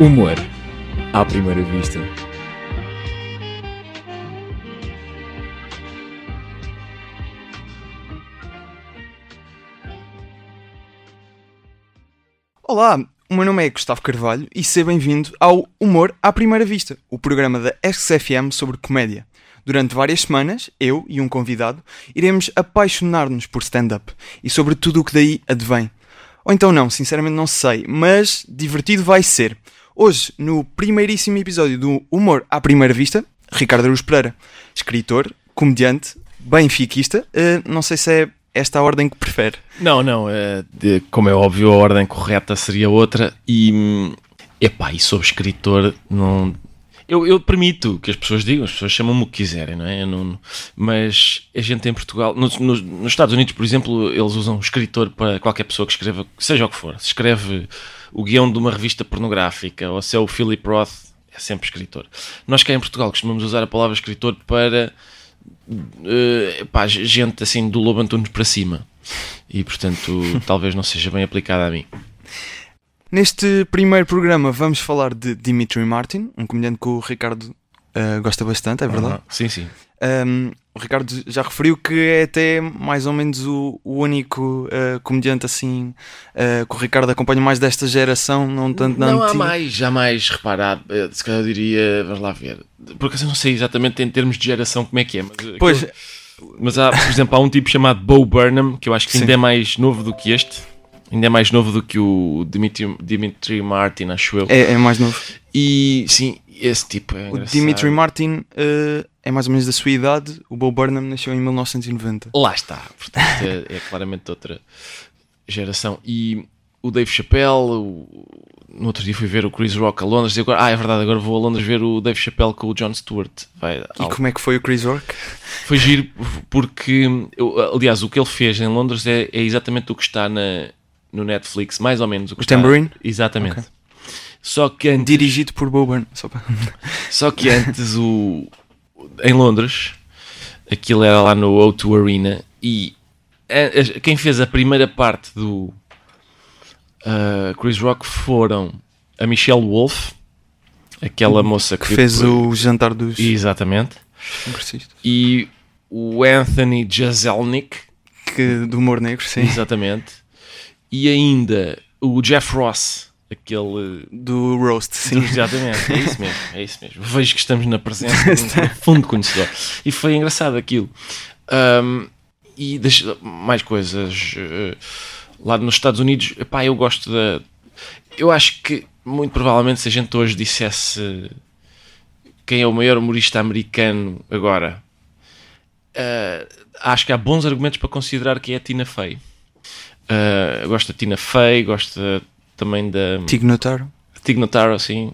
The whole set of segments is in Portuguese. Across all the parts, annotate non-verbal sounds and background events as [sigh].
Humor à primeira vista. Olá, o meu nome é Gustavo Carvalho e seja bem-vindo ao Humor à Primeira Vista, o programa da XFM sobre comédia. Durante várias semanas, eu e um convidado iremos apaixonar-nos por stand-up e sobre tudo o que daí advém. Ou então não, sinceramente não sei, mas divertido vai ser. Hoje, no primeiríssimo episódio do Humor à Primeira Vista, Ricardo Aruz Pereira, escritor, comediante, benfiquista, uh, não sei se é esta a ordem que prefere. Não, não, é, de, como é óbvio, a ordem correta seria outra e. hum, Epá, e sou escritor, não. Eu, eu permito que as pessoas digam, as pessoas chamam-me o que quiserem, não é? Não- mas a gente em Portugal, nos, nos- nos Estados Unidos, por exemplo, eles usam escritor para qualquer pessoa que escreva, seja o que for. Se escreve o guião de uma revista pornográfica ou se é o Philip Roth, é sempre escritor. Nós cá em Portugal costumamos usar a palavra escritor para eh, pá, gente assim do Lobo Antunes para cima. E portanto, [laughs] talvez não seja bem aplicada a mim. Neste primeiro programa vamos falar de Dimitri Martin, um comediante que o Ricardo uh, gosta bastante, é verdade? Aham. Sim, sim. Um, o Ricardo já referiu que é até mais ou menos o, o único uh, comediante assim uh, que o Ricardo acompanha mais desta geração, não tanto da não há mais, jamais reparado. eh, Se calhar eu diria, vamos lá ver. Porque eu não sei exatamente em termos de geração como é que é. Mas, Pois, aquilo- mas há, por exemplo, há um tipo chamado Bo Burnham, que eu acho que Sim. ainda é mais novo do que este. Ainda é mais novo do que o Dimitri, Dimitri Martin, acho eu. é, é mais novo. E sim, esse tipo é O. Dimitri Martin uh, é mais ou menos da sua idade, o Bo Burnham nasceu em 1990. Lá está, portanto é, é claramente outra geração. E o Dave Chappelle, o- no outro dia fui ver o Chris Rock a Londres e agora, ah, é verdade, agora vou a Londres ver o Dave Chappelle com o Jon Stewart. Vai, E ao- como é que foi o Chris Rock? Foi giro porque, eu- aliás, o que ele fez em Londres é, é exatamente o que está na, no Netflix, mais ou menos. O, que O está- Tambourine? Exatamente. Ok. Só que antes, Dirigido por Bo Burnham. Só para... [laughs] só que antes o, em Londres, aquilo era lá no O2 Arena e a- a- quem fez a primeira parte do uh, Chris Rock foram a Michelle Wolf, aquela moça que, que fez o jantar dos Exatamente. E o Anthony Jeselnik, Que, do humor negro, sim. exatamente. E ainda o Jeff Ross, aquele Do roast, sim. Exatamente, é isso mesmo, é isso mesmo. Vejo que estamos na presença de um [laughs] profundo conhecedor. E foi engraçado aquilo. Ahm, e deixa, mais coisas. eh, lá nos Estados Unidos, epá, eu gosto da. Eu acho que, muito provavelmente, se a gente hoje dissesse quem é o maior humorista americano agora, eh, acho que há bons argumentos para considerar que é a Tina Fey. Eu gosto da Tina Fey, gosto da- também da. Tig Notaro. Tig Notaro, sim.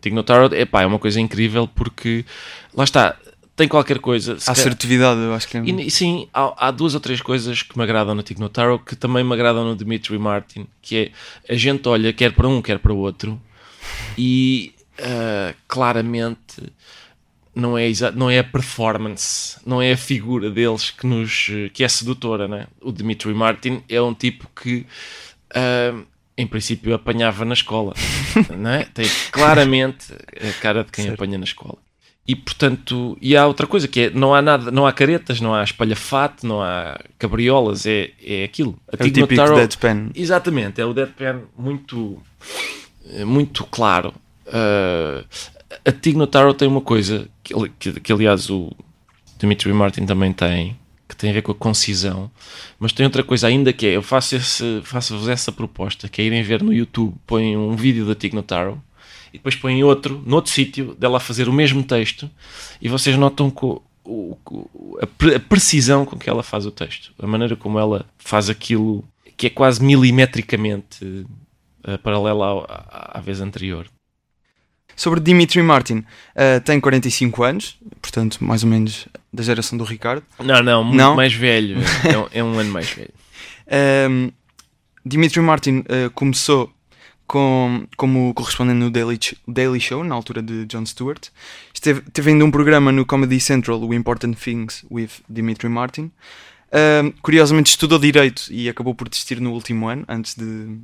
Tig Notaro epá, é uma coisa incrível porque lá está, tem qualquer coisa. A assertividade, eu acho que é. e, sim, há, há duas ou três coisas que me agradam no Tig Notaro que também me agradam no Dimitri Martin, que é a gente olha quer para um, quer para o outro e ah, claramente não é, não é a performance, não é a figura deles que nos eh, que é sedutora, né? O Dimitri Martin é um tipo que ah, em princípio apanhava na escola, [laughs] não é? Tem claramente a cara de quem Certo. apanha na escola. E portanto, e há outra coisa que é, não há nada, não há caretas, não há espalhafato, não há cabriolas, é, é aquilo. A É o típico Notaro- deadpan. Exatamente, é o deadpan muito, eh, muito claro. Uh, a Tig Notaro tem uma coisa que, que, que, aliás o Dimitri Martin também tem, que tem a ver com a concisão, mas tem outra coisa ainda que é, eu faço faço-vos essa proposta, que é irem ver no YouTube, põem um vídeo da Tig Notaro e depois põem outro, noutro sítio, dela a fazer o mesmo texto e vocês notam co- o- o- a, pre- a precisão com que ela faz o texto, a maneira como ela faz aquilo que é quase milimetricamente eh, paralela ao- à, à vez anterior. Sobre Dimitri Martin, uh, tem 45 anos, portanto, mais ou menos da geração do Ricardo. Não, não, muito Não? mais velho. [laughs] É, um- é um ano mais velho. Um, Dimitri Martin uh, começou com, como correspondente no Daily, Daily Show, na altura de Jon Stewart. Esteve, teve ainda um programa no Comedy Central, o Important Things with Dimitri Martin. Um, curiosamente estudou Direito e acabou por desistir no último ano, antes de,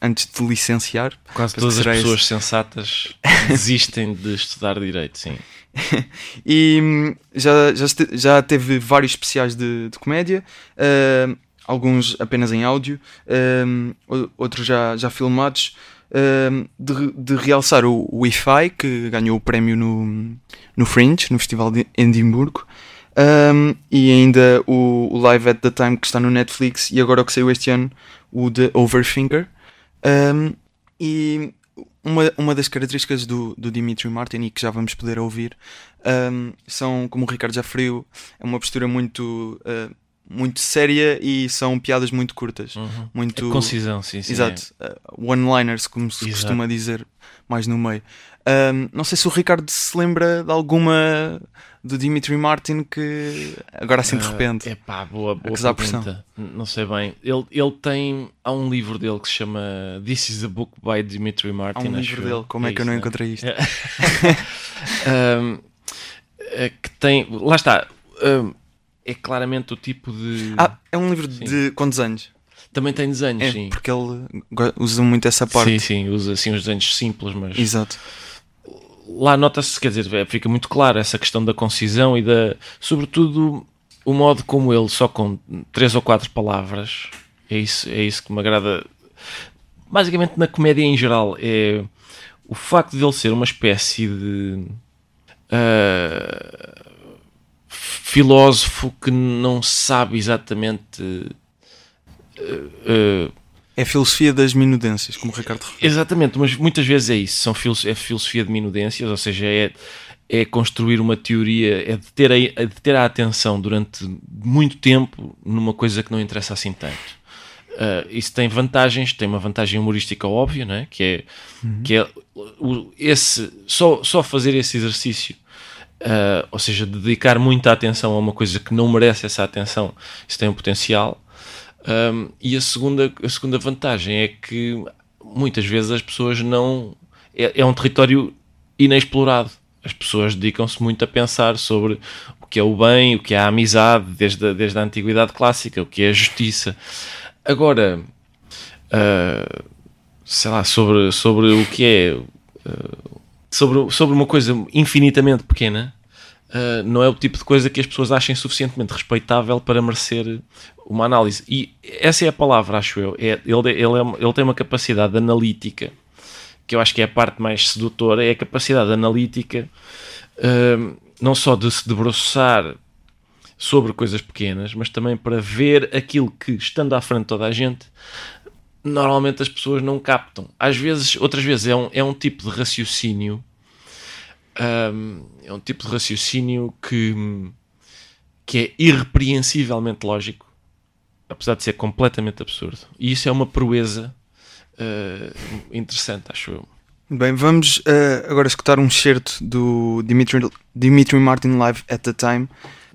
antes de licenciar. Quase todas as será esse. pessoas sensatas [laughs] desistem de estudar direito, sim. [laughs] E hum, já, já, já teve vários especiais de, de comédia, ah, alguns apenas em áudio, o- outros já, já filmados. ah, de, de realçar o Wi-Fi, que ganhou o prémio no, no Fringe, no Festival de Edimburgo, ah, e ainda o, o Live at the Time, que está no Netflix, e agora o que saiu este ano, o The Overthinker. Ah, e uma, uma das características do, do Dimitri Martin e que já vamos poder ouvir um, são, como o Ricardo já referiu, é uma postura muito, uh, muito séria e são piadas muito curtas. Muito, A concisão, sim, sim. Exato, uh, one-liners, como se Exato. costuma dizer mais no meio. Um, não sei se o Ricardo se lembra de alguma do Dimitri Martin que agora assim de repente. É pá, boa, boa pressão. pergunta. N- Não sei bem. Ele, ele tem. Há um livro dele que se chama This is a Book by Dimitri Há Martin. um acho livro dele, como é, que eu não isso, né? encontrei isto? É. [laughs] Ahm, é que tem. Lá está. ahm, é claramente o tipo de. Ah, é um livro Sim. de quantos anos? Também tem desenhos, É, sim. porque ele usa muito essa parte. Sim, sim, usa assim os desenhos simples, mas Exato. Lá nota-se, quer dizer, é, fica muito claro essa questão da concisão e da, sobretudo, o modo como ele, só com três ou quatro palavras, é isso, é isso que me agrada. Basicamente, na comédia em geral, é o facto de ele ser uma espécie de ah, filósofo que não sabe exatamente. ah, ah, É a filosofia das minudências, como o Ricardo referiu. Exatamente, mas muitas vezes é isso, são é filosofia de minudências, ou seja, é, é construir uma teoria, é de ter, a, é de ter a atenção durante muito tempo numa coisa que não interessa assim tanto. Ah, isso tem vantagens, tem uma vantagem humorística óbvia, não é? que é, que é o- esse, só, só fazer esse exercício, ah, ou seja, dedicar muita atenção a uma coisa que não merece essa atenção, isso tem um potencial. Um, e a segunda, a segunda vantagem é que muitas vezes as pessoas não. É, é um território inexplorado. As pessoas dedicam-se muito a pensar sobre o que é o bem, o que é a amizade, desde a, desde a antiguidade clássica, o que é a justiça. Agora, ah, sei lá, sobre, sobre o que é. ah, sobre, sobre uma coisa infinitamente pequena, Uh, não é o tipo de coisa que as pessoas achem suficientemente respeitável para merecer uma análise. E essa é a palavra, acho eu. É, ele, ele, é ele tem uma capacidade analítica que eu acho que é a parte mais sedutora, é a capacidade analítica uh, não só de se debruçar sobre coisas pequenas, mas também para ver aquilo que, estando à frente de toda a gente, normalmente as pessoas não captam. Às vezes, outras vezes, é um, é um tipo de raciocínio um, é um tipo de raciocínio que, que é irrepreensivelmente lógico, apesar de ser completamente absurdo. E isso é uma proeza uh, interessante, acho eu. Bem, vamos eh, agora escutar um excerto do Dimitri, Dimitri Martin Live at the Time,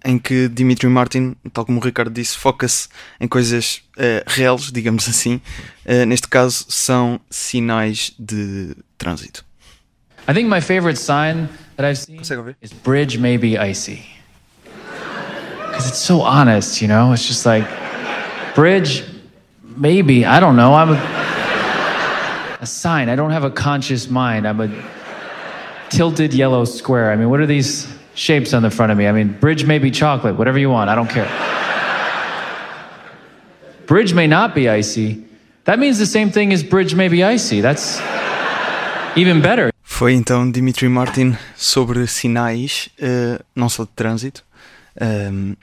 em que Dimitri Martin, tal como o Ricardo disse, foca-se em coisas eh, reais, digamos assim. Eh, neste caso, são sinais de trânsito. I think my favorite sign that I've seen is bridge may be icy. Because it's so honest, you know? It's just like, bridge, maybe, I don't know. I'm a, a sign. I don't have a conscious mind. I'm a tilted yellow square. I mean, what are these shapes on the front of me? I mean, bridge may be chocolate, whatever you want. I don't care. bridge may not be icy. That means the same thing as bridge may be icy. That's even better. Foi então Dimitri Martin sobre sinais, eh, não só de trânsito, ehm,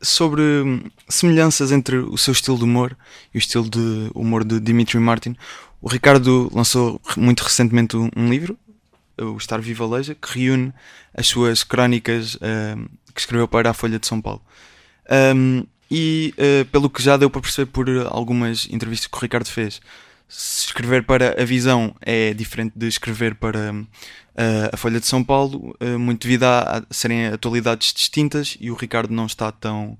sobre hum, semelhanças entre o seu estilo de humor e o estilo de humor de Dimitri Martin. O Ricardo lançou muito recentemente um, livro, o Estar Viva Leja, que reúne as suas crónicas ehm, que escreveu para a Folha de São Paulo. Um, e eh, pelo que já deu para perceber por algumas entrevistas que o Ricardo fez, escrever para a Visão é diferente de escrever para eh, a Folha de São Paulo, eh, muito devido a serem atualidades distintas e o Ricardo não está tão,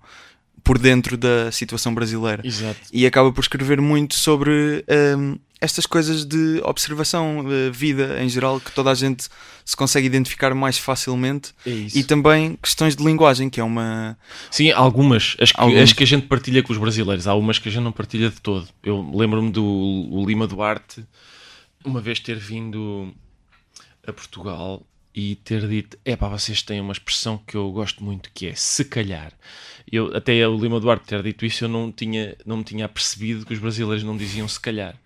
por dentro da situação brasileira. Exato. E acaba por escrever muito sobre hum, estas coisas de observação, de vida em geral, que toda a gente se consegue identificar mais facilmente. É. E também questões de linguagem, que é uma. Sim, algumas. As que, Algumas. as que a gente partilha com os brasileiros. Há umas que a gente não partilha de todo. Eu lembro-me do Lima Duarte uma vez ter vindo a Portugal e ter dito: é pá, vocês têm uma expressão que eu gosto muito que é se calhar. Eu, até o Lima Duarte ter dito isso, eu não, tinha, não me tinha percebido que os brasileiros não diziam se calhar.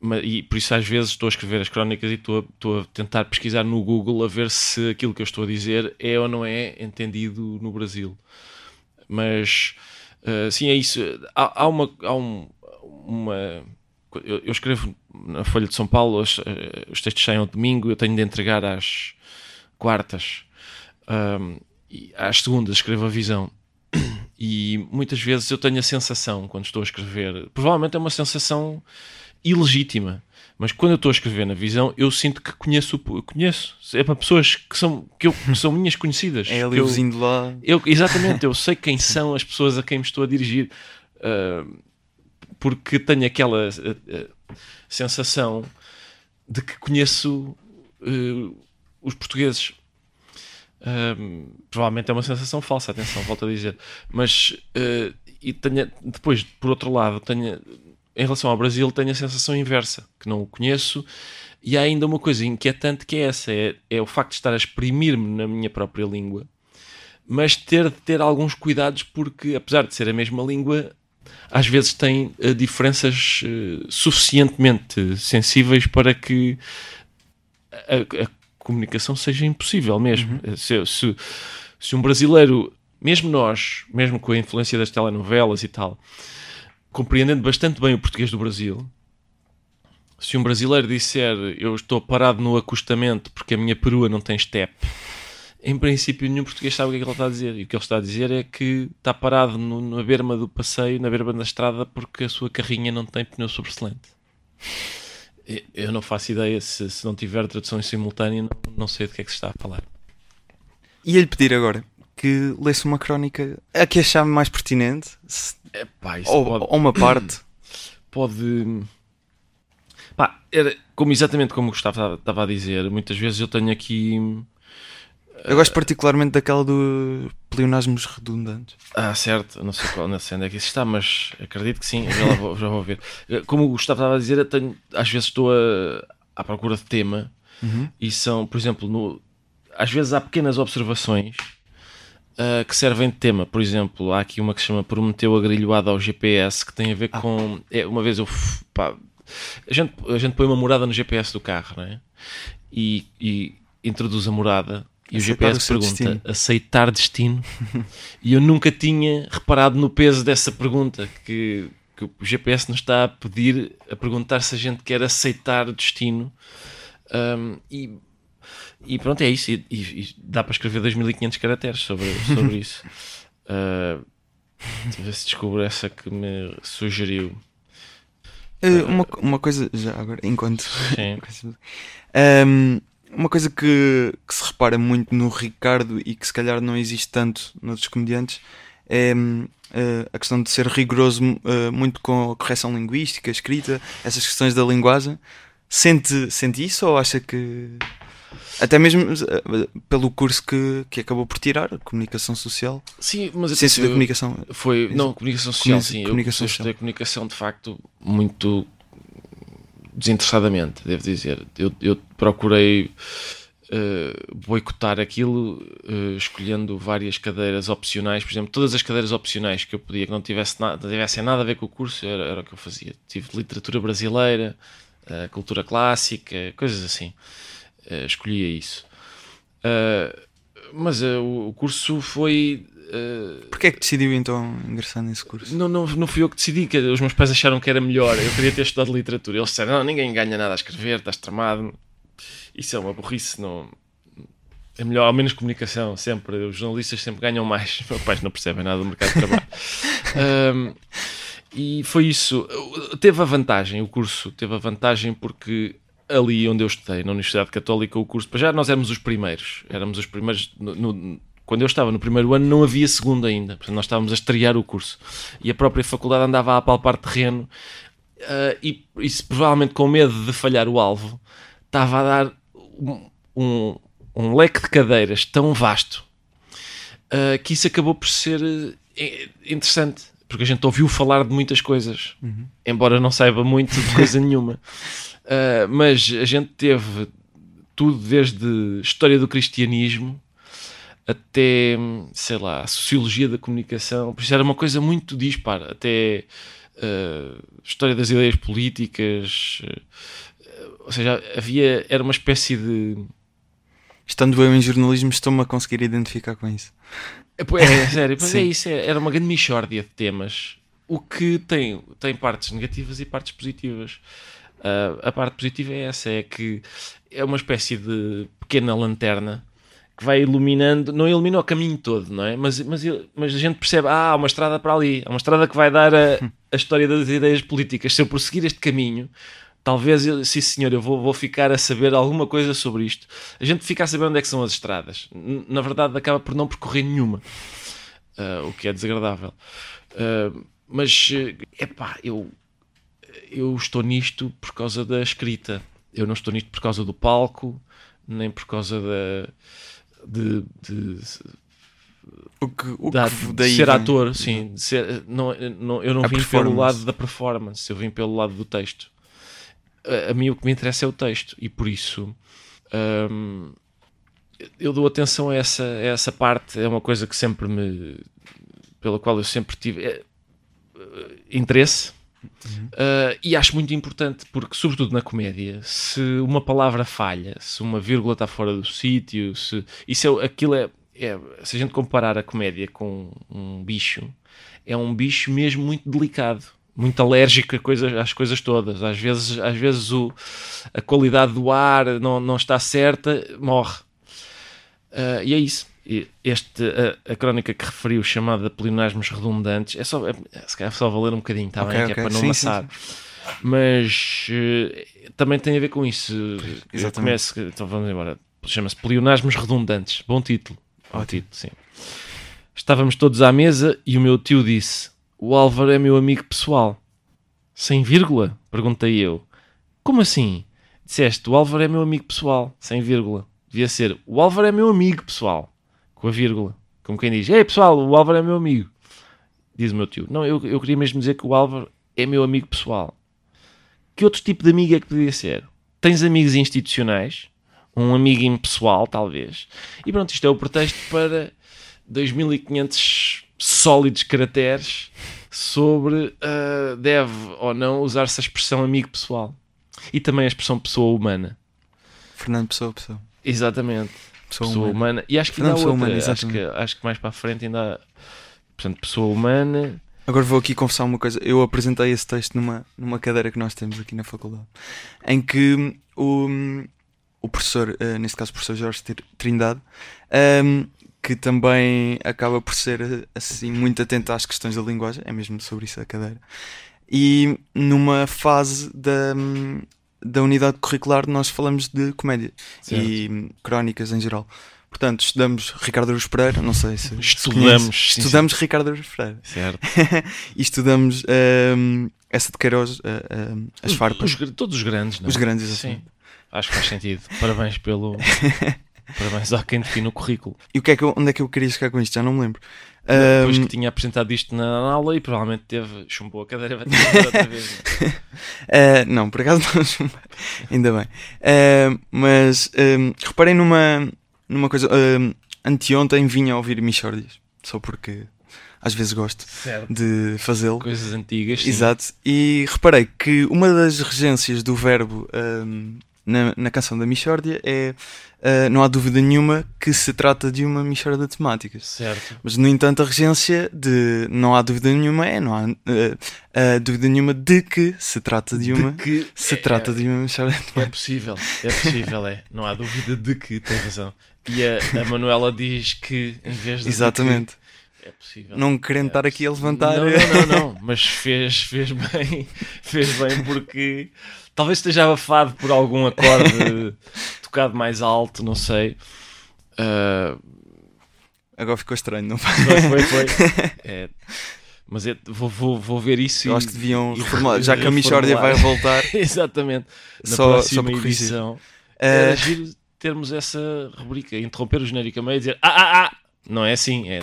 Ma- e por isso às vezes estou a escrever as crónicas e estou a, estou a tentar pesquisar no Google a ver se aquilo que eu estou a dizer é ou não é entendido no Brasil. Mas ah, sim, é isso. Há, há uma. Há um- uma eu, eu escrevo na Folha de São Paulo, os, eh, os textos saem ao domingo, eu tenho de entregar às quartas. Ahm, e às segundas escrevo a visão. E muitas vezes eu tenho a sensação, quando estou a escrever, provavelmente é uma sensação ilegítima, mas quando eu estou a escrever na visão, eu sinto que conheço, conheço. É para pessoas que são, que eu, que são minhas conhecidas. É ali o vizinho de lá. eu, exatamente, eu sei quem são as pessoas a quem me estou a dirigir, ah, porque tenho aquela ah, sensação de que conheço ah, os portugueses. Provavelmente é uma sensação falsa, atenção, volto a dizer. Mas ah, e depois, por outro lado, tenho, em relação ao Brasil, tenho a sensação inversa, que não o conheço. E há ainda uma coisa inquietante que é essa: é, é o facto de estar a exprimir-me na minha própria língua mas ter de ter alguns cuidados porque apesar de ser a mesma língua às vezes tem eh, diferenças eh, suficientemente sensíveis para que a, a comunicação seja impossível mesmo Eh, se, se, se um brasileiro mesmo nós, mesmo com a influência das telenovelas e tal compreendendo bastante bem o português do Brasil se um brasileiro disser eu estou parado no acostamento porque a minha perua não tem step em princípio nenhum português sabe o que é que ele está a dizer. E o que ele está a dizer é que está parado no- na berma do passeio, na berma da estrada, porque a sua carrinha não tem pneu sobressalente. Eu não faço ideia, se, se não tiver tradução em simultâneo, não, não sei do que é que se está a falar. Ia-lhe pedir agora que lesse uma crónica a que achar mais pertinente, se- Epá, ou, pode, ou uma parte. [clears throat] pode. Pá, era como exatamente como o Gustavo estava a dizer, muitas vezes eu tenho aqui. Eu gosto particularmente daquela do pleonasmos redundantes. Ah, certo, não sei, qual, não sei onde é que isso está, mas acredito que sim, já, vou, já vou ver. Como o Gustavo estava a dizer, tenho, às vezes estou a- à procura de tema e são, por exemplo, no- às vezes há pequenas observações ah, que servem de tema. Por exemplo, há aqui uma que se chama Prometeu agrilhoada ao GPS que tem a ver com. É, uma vez eu. pá, a, gente, a gente põe uma morada no GPS do carro, não é? E, e introduz a morada. E Aceitar o o GPS seu pergunta: destino. aceitar destino? [laughs] e eu nunca tinha reparado no peso dessa pergunta. Que, que o GPS nos está a pedir, a perguntar se a gente quer aceitar o destino. Um, e, e pronto, é isso. E, e- e dá para escrever 2500 caracteres sobre, sobre [laughs] isso. Uh, deixa eu ver se descubro essa que me sugeriu. Eh, uma, uma coisa, já agora, enquanto. Sim. [laughs] Um, uma coisa que, que se repara muito no Ricardo e que se calhar não existe tanto noutros comediantes é eh, a questão de ser rigoroso eh, muito com a correção linguística, escrita, essas questões da linguagem. Sente, sente isso ou acha que. Até mesmo eh, pelo curso que, que acabou por tirar, Comunicação Social, Sim, mas eu Ciência da eu- Comunicação. Foi, não, comunicação social, Comuni- sim. comunicação eu estudei comunicação de facto muito desinteressadamente, devo dizer. Eu, eu procurei eh, boicotar aquilo eh, escolhendo várias cadeiras opcionais, por exemplo, todas as cadeiras opcionais que eu podia, que não tivesse nada, tivessem nada a ver com o curso, era, era o que eu fazia. Tive literatura brasileira, eh, cultura clássica, coisas assim. Escolhia isso. Mas o curso foi. Eh, Porquê é que decidiu então ingressar nesse curso? não, não, não fui eu que decidi, que os meus pais acharam que era melhor. Eu queria ter estudado literatura. Eles disseram: Não, ninguém ganha nada a escrever, estás tramado. Isso é uma burrice. Não... É melhor, ao menos comunicação, sempre. Os jornalistas sempre ganham mais. [laughs] Meus pais não percebem nada do mercado de trabalho. [laughs] Ahm, e foi isso. Teve a vantagem, o curso teve a vantagem porque ali onde eu estudei, na Universidade Católica, o curso, para já nós éramos os primeiros. Éramos os primeiros no- no- quando eu estava no primeiro ano não havia segundo ainda, portanto nós estávamos a estrear o curso e a própria faculdade andava a apalpar terreno uh, e isso provavelmente com medo de falhar o alvo estava a dar um, um, um leque de cadeiras tão vasto uh, que isso acabou por ser uh, interessante porque a gente ouviu falar de muitas coisas, uhum. embora não saiba muito de coisa nenhuma. [laughs] mas a gente teve tudo desde história do cristianismo até, sei lá, a sociologia da comunicação, por isso era uma coisa muito dispar, até uh, história das ideias políticas, uh, ou seja, havia, era uma espécie de... Estando eu em jornalismo, estou-me a conseguir identificar com isso. É, é sério, mas é [laughs] isso, é, era uma grande mixórdia de temas, o que tem, tem partes negativas e partes positivas. Uh, a parte positiva é essa, é que é uma espécie de pequena lanterna que vai iluminando, não ilumina o caminho todo, não é? Mas, mas, mas a gente percebe, ah, há uma estrada para ali, há uma estrada que vai dar a, [laughs] a história das ideias políticas. Se eu prosseguir este caminho, talvez, eu, sim senhor, eu vou, vou ficar a saber alguma coisa sobre isto. A gente fica a saber onde é que são as estradas. Na verdade, acaba por não percorrer nenhuma, uh, o que é desagradável. Uh, mas, é pá, eu, eu estou nisto por causa da escrita. Eu não estou nisto por causa do palco, nem por causa da de, de o que, o da, de ser ator, sim. Ser, não, não, eu não vim pelo lado da performance, eu vim pelo lado do texto. A, a mim o que me interessa é o texto e por isso hum, eu dou atenção a essa, a essa parte. É uma coisa que sempre me. pela qual eu sempre tive é, interesse Uhum. Uh, e acho muito importante, porque, sobretudo na comédia, se uma palavra falha, se uma vírgula está fora do sítio, se isso é, aquilo é, é, se a gente comparar a comédia com um bicho, é um bicho mesmo muito delicado, muito alérgico a coisas, às coisas todas. Às vezes, às vezes o, a qualidade do ar não, não está certa, morre. Uh, e é isso este, a, a, crónica que referiu, chamada Pleonasmos Redundantes, é só, é, se calhar só valer um bocadinho, está okay, bem? Okay. Que é para não amassar. Mas uh, também tem a ver com isso. Exatamente. Começo, então vamos embora. Chama-se Pleonasmos Redundantes. Bom título. Bom título, sim. Estávamos todos à mesa e o meu tio disse: O Álvaro é meu amigo pessoal. Sem vírgula? Perguntei eu. Como assim? Disseste: O Álvaro é meu amigo pessoal. Sem vírgula. Devia ser: O Álvaro é meu amigo pessoal com a vírgula. Como quem diz: Ei pessoal, o Álvaro é meu amigo. Diz o meu tio: Não, eu, eu queria mesmo dizer que o Álvaro é meu amigo pessoal. Que outro tipo de amigo é que poderia ser? Tens amigos institucionais, um amigo impessoal, talvez. E pronto, isto é o pretexto para 2500 sólidos caracteres sobre uh, deve ou não usar-se a expressão amigo pessoal. E também a expressão pessoa humana. Fernando Pessoa Pessoa. Exatamente pessoa, pessoa humana. humana. E acho que ainda há outra, humana, acho, que, acho que mais para a frente ainda há, portanto, pessoa humana. Agora vou aqui confessar uma coisa. Eu apresentei esse texto numa, numa cadeira que nós temos aqui na faculdade, em que o, o professor, uh, neste caso o professor Jorge Trindade, um, ehm, que também acaba por ser assim muito atento às questões da linguagem, é mesmo sobre isso a cadeira. E numa fase da, da unidade curricular nós falamos de comédia certo. e crónicas em geral. Portanto, estudamos Ricardo Aruz Pereira, não sei se. Estudamos. Se estudamos sim. Ricardo Aruz Pereira. Certo. [laughs] e estudamos um, essa de Queiroz, uh, as farpas. Os, todos os grandes, não é? Os grandes, exatamente. Sim. Acho que faz sentido. Parabéns pelo. [laughs] Parabéns a quem define o currículo. E o que é que eu, onde é que eu queria chegar com isto? Já não me lembro. Depois um... que tinha apresentado isto na aula e provavelmente teve, chumbou a cadeira vai ter outra vez. uh, [laughs] não, por acaso não chumbei. Ainda bem. Uh, mas um, reparei numa, numa coisa. Um, anteontem vinha a ouvir Michordias, só porque às vezes gosto certo. de fazê-lo. Coisas antigas. Sim. Exato. E reparei que uma das regências do verbo um, na, na canção da Michórdia é uh, não há dúvida nenhuma que se trata de uma Michórdia de temáticas. Certo. Mas no entanto a regência de não há dúvida nenhuma é não há uh, dúvida nenhuma de que se trata de uma de que se é, trata de uma Michórdia de temáticas. É possível, é possível, é. Não há dúvida de que tem razão. E a, a Manuela diz que em vez de Exatamente. é possível. Não querendo é estar aqui a levantar. Não, não, não, não, mas fez, fez bem, fez bem porque Talvez esteja abafado por algum acorde [laughs] tocado mais alto, não sei. Uh, Agora ficou estranho, não foi? Foi, foi, foi. [laughs] É, mas é, vou, vou, vou ver isso Eu e, acho que deviam reformular. [laughs] Já que a Michórdia vai voltar, Exatamente. Na Só- só próxima para corrigir. edição. giro termos essa rubrica, interromper o genérico a meio e dizer ah, ah, ah! Não é assim, é.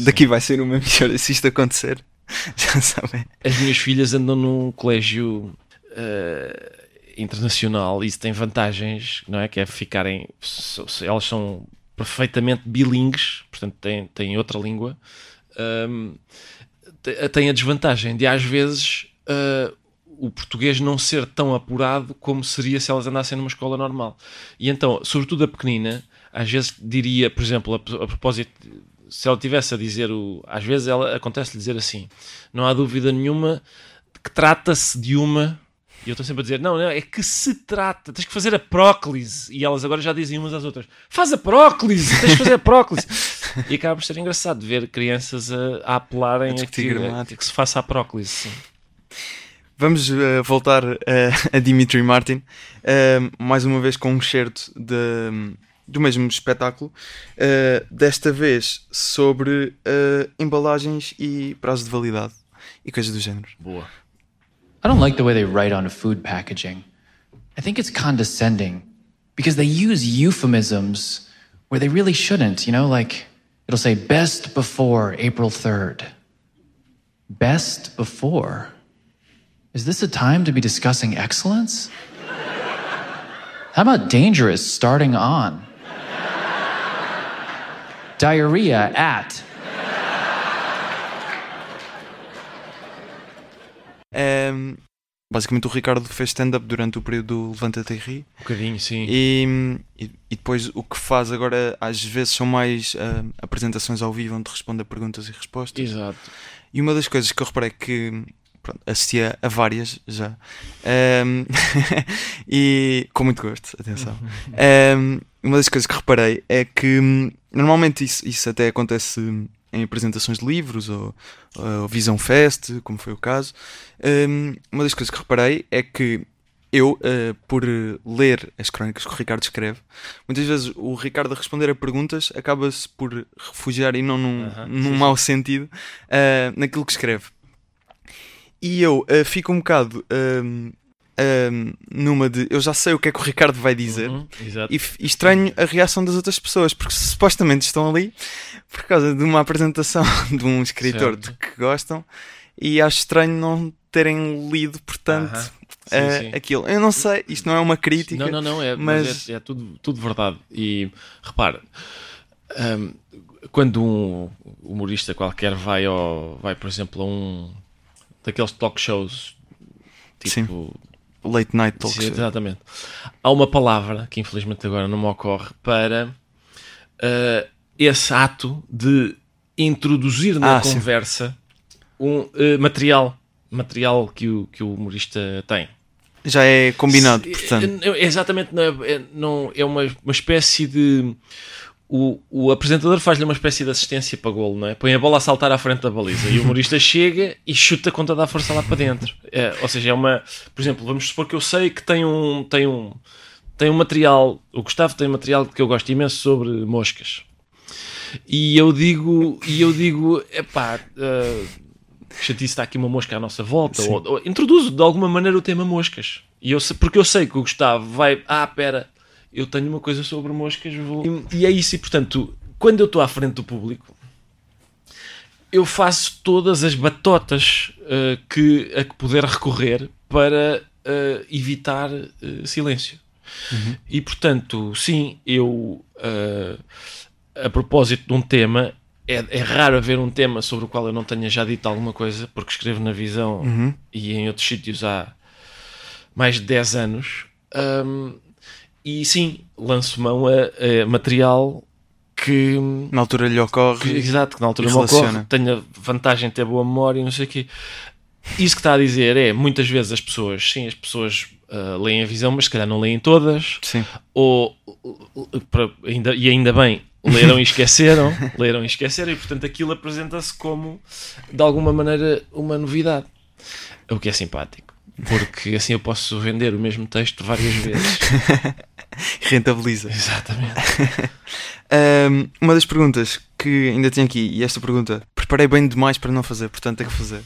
daqui vai ser uma Michórdia se isto acontecer. Já sabem. As minhas filhas andam num colégio internacional e isso tem vantagens, não é? Que é ficarem. Elas são perfeitamente bilingues, portanto têm, têm outra língua. Ahm, te- tem a desvantagem de às vezes ah, o português não ser tão apurado como seria se elas andassem numa escola normal. E então, sobretudo a pequenina, às vezes diria, por exemplo, a, a propósito, se ela tivesse a dizer o. Às vezes ela acontece dizer assim: não há dúvida nenhuma que trata-se de uma. E eu estou sempre a dizer: não, não, é que se trata, tens que fazer a próclise. E elas agora já dizem umas às outras: faz a próclise, tens que fazer a próclise. [laughs] e acaba por ser engraçado ver crianças a, a apelarem A a, que, a que se faça a próclise. sim. Vamos eh, voltar eh, [laughs] a Dimitri Martin, eh, mais uma vez com um excerto de- do mesmo espetáculo, desta vez sobre embalagens e prazo de validade e coisas do género. Boa. I don't like the way they write on food packaging. I think it's condescending because they use euphemisms where they really shouldn't, you know, like it'll say best before April 3rd. Best before? Is this a time to be discussing excellence? How about dangerous starting on? Diarrhea at. Basicamente, o Ricardo fez stand-up durante o período do Levanta-te e Ri. Um bocadinho, sim. E, e, e depois o que faz agora, às vezes, são mais ah, apresentações ao vivo onde responde a perguntas e respostas. Exato. E uma das coisas que eu reparei que pronto, assistia a várias já Ahm, [laughs] e com muito gosto, atenção. Ahm, uma das coisas que reparei é que hum, normalmente isso, isso até acontece em apresentações de livros ou, ou Visão Fest, como foi o caso. Ahm, uma das coisas que reparei é que eu, ah, por ler as crónicas que o Ricardo escreve, muitas vezes o Ricardo a responder a perguntas acaba-se por refugiar e não num, num mau sentido ah, naquilo que escreve. E eu ah, fico um bocado ahm, numa de eu já sei o que é que o Ricardo vai dizer Uhum, e, e estranho a reação das outras pessoas porque supostamente estão ali por causa de uma apresentação [laughs] de um escritor Certo. de que gostam e acho estranho não terem lido, portanto, ah, Sim, sim. aquilo. Eu não sei, isto não é uma crítica. Não, não, não, é, mas- mas é, é tudo, tudo verdade. E repara, hum, quando um humorista qualquer vai, ao, vai, por exemplo, a um daqueles talk shows, tipo. Late night talk Sim, show. Exatamente. Há uma palavra que infelizmente agora não me ocorre para ah, esse ato de introduzir na Ah, sim. conversa um ah, material, material que o, que o humorista tem. Já é combinado, Se- portanto. é- é- Exatamente, não é, é- não, é uma, uma espécie de. O, o apresentador faz-lhe uma espécie de assistência para golo, não é? Põe a bola a saltar à frente da baliza e o humorista chega e chuta com toda a força lá para dentro. É, ou seja, é uma. Por exemplo, vamos supor que eu sei que tem um. Tem um tem um material, o Gustavo tem um material que eu gosto imenso sobre moscas. E eu digo, e eu digo, epá, uh, chatice está aqui uma mosca à nossa volta, ou, ou introduzo de alguma maneira o tema moscas. E eu, sei- porque eu sei que o Gustavo vai, ah, pera, eu tenho uma coisa sobre moscas, vou... E, e é isso, e portanto, quando eu estou à frente do público, eu faço todas as batotas uh, que, a que puder recorrer para uh, evitar uh, silêncio. E portanto, sim, eu a propósito de um tema, é, é raro haver um tema sobre o qual eu não tenha já dito alguma coisa, porque escrevo na visão Uhum. e em outros sítios há mais de 10 anos. Um, e sim, lanço mão a, a material que, Na altura lhe ocorre. que- exato, que na altura me ocorre, tenha vantagem de ter boa memória e não sei o quê. Isso que está a dizer é, muitas vezes as pessoas, sim, as pessoas ah, leem a visão, mas se calhar não leem todas, Sim. ou para- ainda, e ainda bem, leram e esqueceram, [laughs] leram e esqueceram, e portanto aquilo apresenta-se como de alguma maneira uma novidade. O que é simpático, porque assim eu posso vender o mesmo texto várias vezes. [laughs] [laughs] Rentabiliza. Exatamente. [laughs] Ahm, uma das perguntas que ainda tenho aqui, e esta pergunta preparei bem demais para não fazer, portanto tenho que fazer.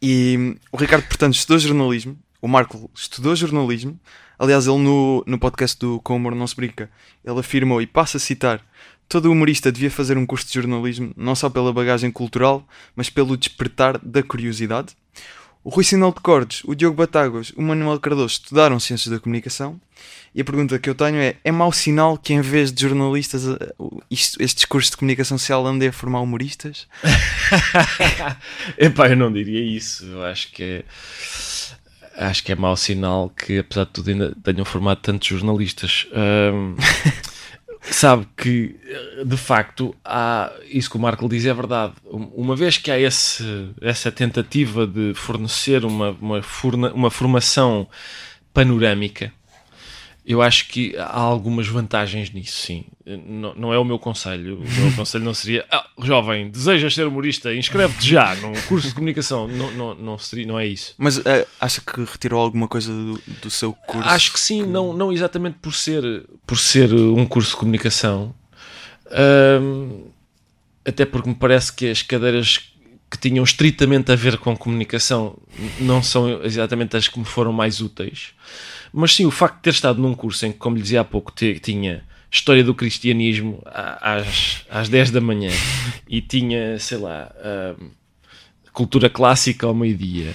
E o Ricardo, portanto, estudou jornalismo, o Marco estudou jornalismo, aliás, ele no, no podcast do Com Humor Não Se Brinca, ele afirmou, e passa a citar, todo humorista devia fazer um curso de jornalismo, não só pela bagagem cultural, mas pelo despertar da curiosidade. O Rui Sinal de Cordes, o Diogo Batáguas, o Manuel Cardoso estudaram Ciências da Comunicação e a pergunta que eu tenho é: é mau sinal que em vez de jornalistas eh, estes cursos de comunicação social andem a formar humoristas? [laughs] Epá, eu não diria isso. Eu acho que é. Acho que é mau sinal que, apesar de tudo, ainda tenham formado tantos jornalistas. Ahm, [laughs] sabe que, de facto, há, isso que o Marco diz é verdade. Uma vez que há esse, essa tentativa de fornecer uma, uma, forna, uma formação panorâmica, eu acho que há algumas vantagens nisso, sim. Não, não é o meu conselho. O meu [laughs] conselho não seria, ah, jovem, desejas ser humorista, inscreve-te já num [laughs] curso de comunicação. Não, não, não, seria, não é isso. Mas uh, acha que retirou alguma coisa do, do seu curso? Acho que sim, que... Não, não exatamente por ser, por ser um curso de comunicação. Um, até porque me parece que as cadeiras que tinham estritamente a ver com comunicação não são exatamente as que me foram mais úteis. Mas sim, o facto de ter estado num curso em que, como lhe dizia há pouco, tinha História do Cristianismo às, às 10 da manhã [laughs] e tinha, sei lá, uh, Cultura Clássica ao meio-dia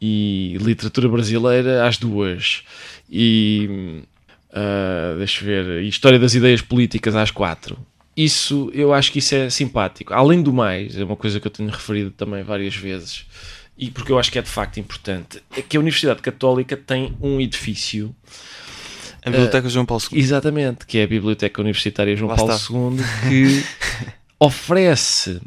e Literatura Brasileira às duas e, uh, deixa ver, História das Ideias Políticas às quatro. Isso, eu acho que isso é simpático. Além do mais, é uma coisa que eu tenho referido também várias vezes, e porque eu acho que é de facto importante, é que a Universidade Católica tem um edifício. A Biblioteca uh, João Paulo II. Exatamente, que é a Biblioteca Universitária João Lá Paulo está. II, que [laughs] oferece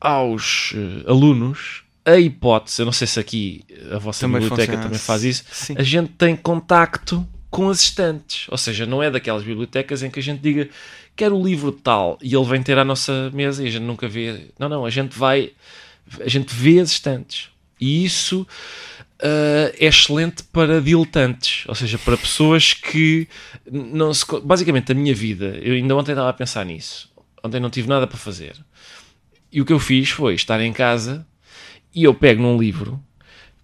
aos uh, alunos a hipótese, eu não sei se aqui a vossa também biblioteca também faz isso, Sim. a gente tem contacto com as estantes. Ou seja, não é daquelas bibliotecas em que a gente diga quero o livro tal e ele vem ter à nossa mesa e a gente nunca vê. Não, não, a gente vai a gente vê as estantes. E isso uh, é excelente para diletantes, ou seja, para pessoas que não se. Basicamente, a minha vida, eu ainda ontem estava a pensar nisso. Ontem não tive nada para fazer. E o que eu fiz foi estar em casa e eu pego num livro,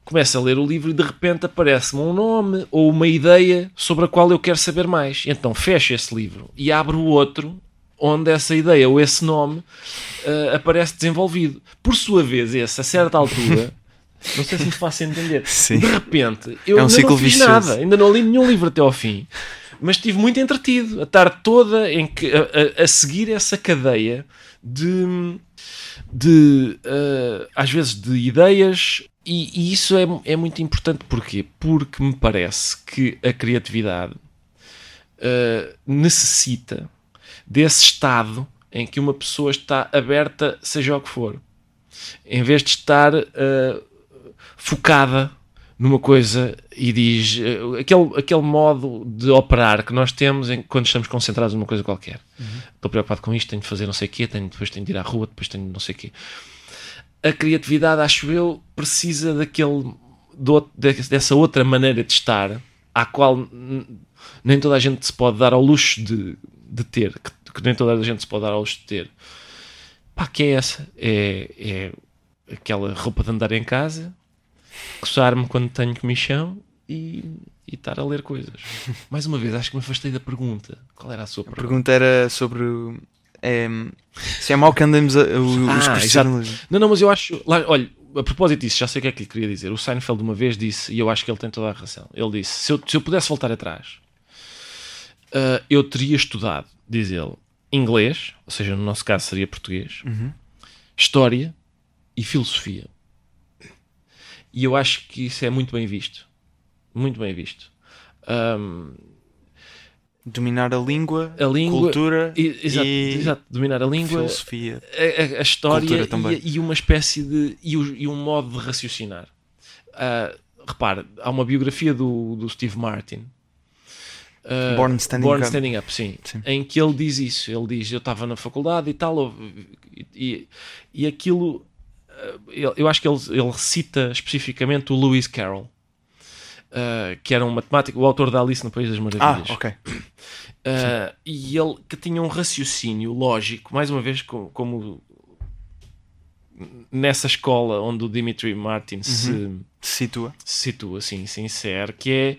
começo a ler o livro e de repente aparece-me um nome ou uma ideia sobre a qual eu quero saber mais. Então fecho esse livro e abro o outro onde essa ideia ou esse nome uh, aparece desenvolvido. Por sua vez, esse, a certa altura, [laughs] não sei se me faço entender, Sim. de repente, eu é um ainda não fiz vicioso. nada, ainda não li nenhum livro até ao fim, mas estive muito entretido, a tarde toda em que, a, a, a seguir essa cadeia de, de uh, às vezes, de ideias. E, e isso é, é muito importante, porquê? Porque me parece que a criatividade uh, necessita desse estado em que uma pessoa está aberta, seja o que for, em vez de estar uh, focada numa coisa e diz uh, aquele, aquele modo de operar que nós temos em, quando estamos concentrados numa coisa qualquer. Uhum. Estou preocupado com isto, tenho de fazer não sei o quê, tenho, depois tenho de ir à rua, depois tenho não sei o quê. A criatividade, acho eu, precisa daquele, do, dessa outra maneira de estar à qual nem toda a gente se pode dar ao luxo de, de ter, que, que, nem toda a gente se pode dar ao luxo de ter. Pá, que é essa? É, é aquela roupa de andar em casa, coçar-me quando tenho comichão e, e estar a ler coisas. [laughs] Mais uma vez, acho que me afastei da pergunta. Qual era a sua pergunta? A pergunta era sobre é, se é mau que andemos a, os ah. Não, não, mas eu acho. Lá, olha, a propósito disso, já sei o que é que lhe queria dizer. O Seinfeld uma vez disse, e eu acho que ele tem toda a razão. Ele disse: se eu, se eu pudesse voltar atrás uh, eu teria estudado, diz ele, inglês, ou seja, no nosso caso seria português, uhum. história e filosofia. E eu acho que isso é muito bem visto. Muito bem visto. Um, dominar a língua, a língua cultura e, exato, e exato, dominar a língua, filosofia, a, a história e, e, uma espécie de e, o, e, um modo de raciocinar. Uh, repare, há uma biografia do, do Steve Martin Uh, Born Standing Born Up. Standing Up, sim, sim, Em que ele diz isso. Ele diz: Eu estava na faculdade e tal, e, e, aquilo. Uh, eu acho que ele, ele cita especificamente o Lewis Carroll. uh, que era um matemático, o autor da Alice no País das Ah, Maravilhas. ok. Uh, e ele que tinha um raciocínio lógico, mais uma vez, como, como nessa escola onde o Dimitri Martin se, Se situa. se situa, assim, se insere, que é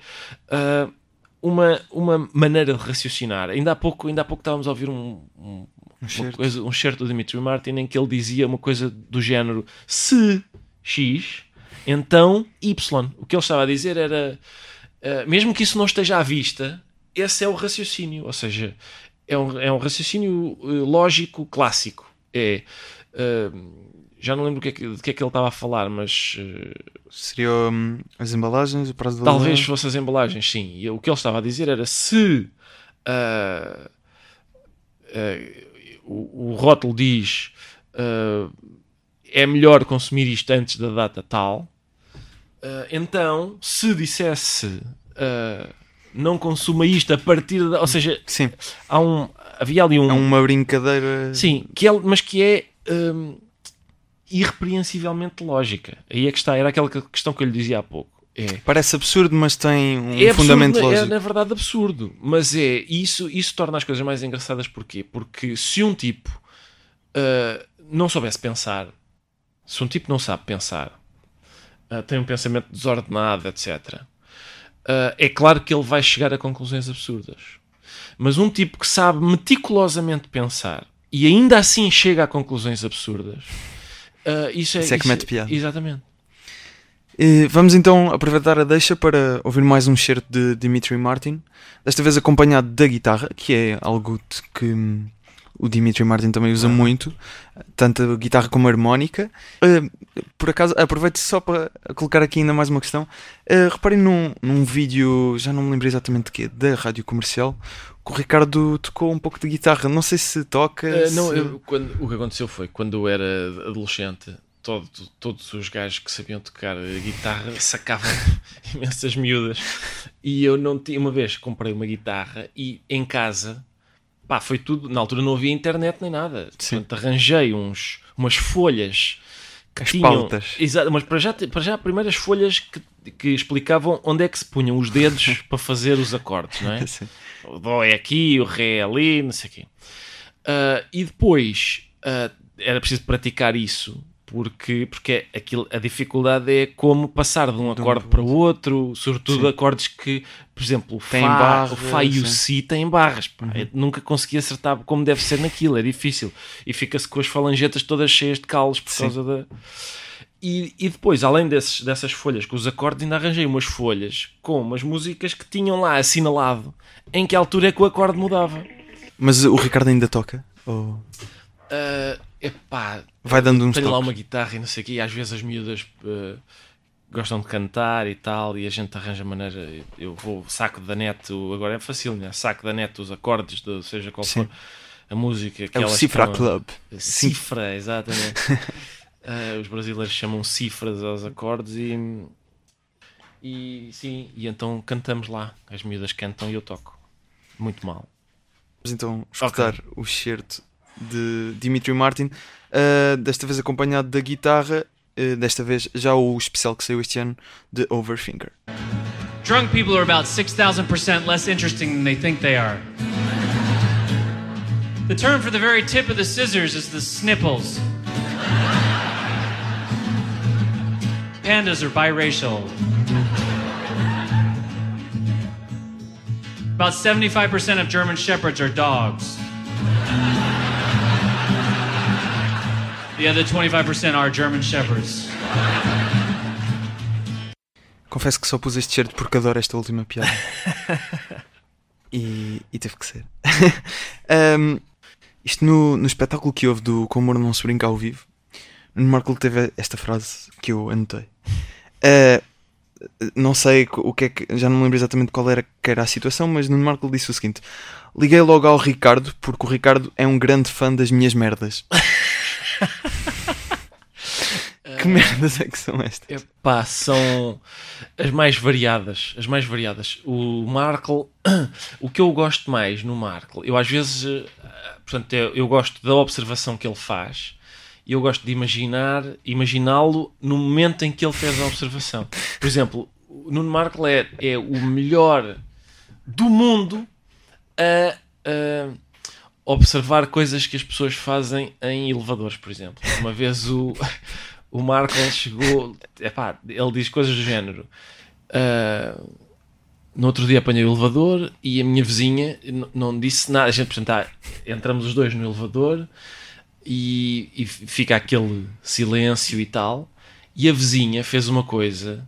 uma, uma maneira de raciocinar. Ainda há pouco, ainda há pouco estávamos a ouvir um, um, uma certo. coisa, um certo do Dimitri Martin em que ele dizia uma coisa do género se X, então Y. O que ele estava a dizer era, uh, mesmo que isso não esteja à vista, esse é o raciocínio, ou seja, é um, é um raciocínio uh, lógico clássico. É, uh, já não lembro do que, é que, de que é que ele estava a falar, mas uh, Seria hum, as embalagens, o prazo de talvez validade. fosse as embalagens, sim. E o que ele estava a dizer era se uh, uh, o, o rótulo diz é melhor consumir isto antes da data tal, então se dissesse não consuma isto a partir da. Ou seja, Sim, há um, havia ali um. é uma brincadeira. Sim, que é, mas que é hum, irrepreensivelmente lógica. Aí é que está, era aquela questão que eu lhe dizia há pouco. É, Parece absurdo, mas tem um é absurdo, fundamento é lógico. na verdade absurdo, mas é isso, isso torna as coisas mais engraçadas porquê? Porque se um tipo uh, não soubesse pensar, se um tipo não sabe pensar, uh, tem um pensamento desordenado, etc., uh, é claro que ele vai chegar a conclusões absurdas. Mas um tipo que sabe meticulosamente pensar e ainda assim chega a conclusões absurdas, uh, isso é, Isso é que mete piada. Exatamente. E vamos então aproveitar a deixa para ouvir mais um certo de Dimitri Martin, desta vez acompanhado da guitarra, que é algo que hum, o Dimitri Martin também usa muito, tanto a guitarra como a harmónica. Uh, por acaso, aproveito só para colocar aqui ainda mais uma questão. Uh, reparem num, num vídeo, já não me lembro exatamente de quê, da rádio comercial, que o Ricardo tocou um pouco de guitarra. Não sei se toca. Uh, não, se- eu- quando- o que aconteceu foi quando eu era adolescente, todo- todos os gajos que sabiam tocar guitarra [laughs] sacavam [laughs] imensas miúdas. E eu não tinha. Uma vez comprei uma guitarra e em casa, pá, foi tudo. Na altura não havia internet nem nada. Sim. Portanto, arranjei uns, umas folhas. As tinham- pautas. Exato, mas para já, para já primeiras folhas que, que explicavam onde é que se punham os dedos [laughs] para fazer os acordes, não é? [laughs] Sim. o dó é aqui, o ré é ali, não sei o quê. Ah, e depois ah, era preciso praticar isso, porque, porque aquilo, a dificuldade é como passar de um acorde para o outro, sobretudo Sim. acordes que, por exemplo, o Fá, barra, o Fá e o. Uhum. Si têm barras. pá. Eu nunca consegui acertar como deve ser naquilo, é difícil. E fica-se com as falangetas todas cheias de calos por Sim. causa da. E, e depois, além desses, dessas folhas com os acordes, ainda arranjei umas folhas com umas músicas que tinham lá assinalado em que altura é que o acorde mudava. Mas o Ricardo ainda toca? Ou Ah, epá, vai dando uns tenho lá uma guitarra e não sei o quê, e às vezes as miúdas ah, gostam de cantar e tal, e a gente arranja maneira. Eu vou, saco da net, agora é fácil, né? Saco da net os acordes, de, seja qual Sim. for a música que É o Cifra a- Club. Cifra, exatamente. Ah, [laughs] os brasileiros chamam cifras aos acordes e, e sim, e então cantamos lá. As miúdas cantam e eu toco. Muito mal. Vamos então escutar o certo de Dimitri Martin, uh, desta vez acompanhado da guitarra, uh, desta vez já o especial que saiu este ano de Overfinger. Drunk people are about 6,000% less interesting than they think they are. The term for the very tip of the scissors is the snipples. Pandas are biracial. About 75% of German shepherds are dogs. The other 25% are German shepherds. Confesso que só pus este certo porque adoro esta última piada. [laughs] e, e teve que ser. [laughs] Um, isto no, no espetáculo que houve do Com Humor Não Se Brinca ao Vivo, no Marco teve esta frase que eu anotei. Uh, não sei o que é que. Já não me lembro exatamente qual era, que era a situação, mas no Marco disse o seguinte: Liguei logo ao Ricardo porque o Ricardo é um grande fã das minhas merdas. [laughs] [laughs] que merdas é que são estas? Epá, são as mais variadas. As mais variadas. O Markle, [clears throat] o que eu gosto mais no Markle, eu às vezes, eh, portanto, eu, eu gosto da observação que ele faz e eu gosto de imaginar, imaginá-lo no momento em que ele fez a observação. Por exemplo, o Nuno Marco é, é o melhor do mundo a, a observar coisas que as pessoas fazem em elevadores, por exemplo. Uma [laughs] vez o, o Marco chegou, epá, ele diz coisas do género. Uh, no outro dia apanhei o elevador e a minha vizinha não disse nada. A gente, portanto, tá, entramos os dois no elevador e, e fica aquele silêncio e tal. E a vizinha fez uma coisa.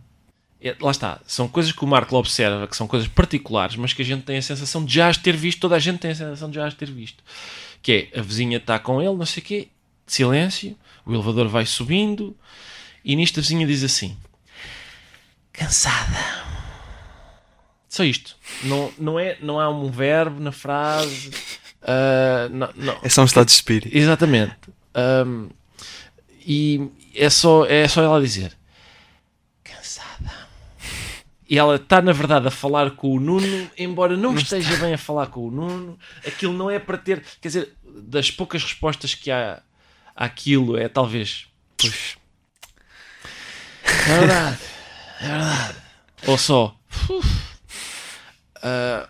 É, lá está, são coisas que o Marco observa, que são coisas particulares, mas que a gente tem a sensação de já as ter visto, toda a gente tem a sensação de já as ter visto. Que é, a vizinha está com ele, não sei o quê, silêncio, o elevador vai subindo, e nisto a vizinha diz assim: cansada. Só isto. Não, não, é, não há um verbo na frase. ah, não, não. É só um estado de espírito. Exatamente. Ahm, e é só, é só ela dizer. E ela está, na verdade, a falar com o Nuno, embora não esteja bem a falar com o Nuno. Aquilo não é para ter. Quer dizer, das poucas respostas que há àquilo, é talvez. Pois. É verdade. É verdade. Ou só. "Uf." Ah,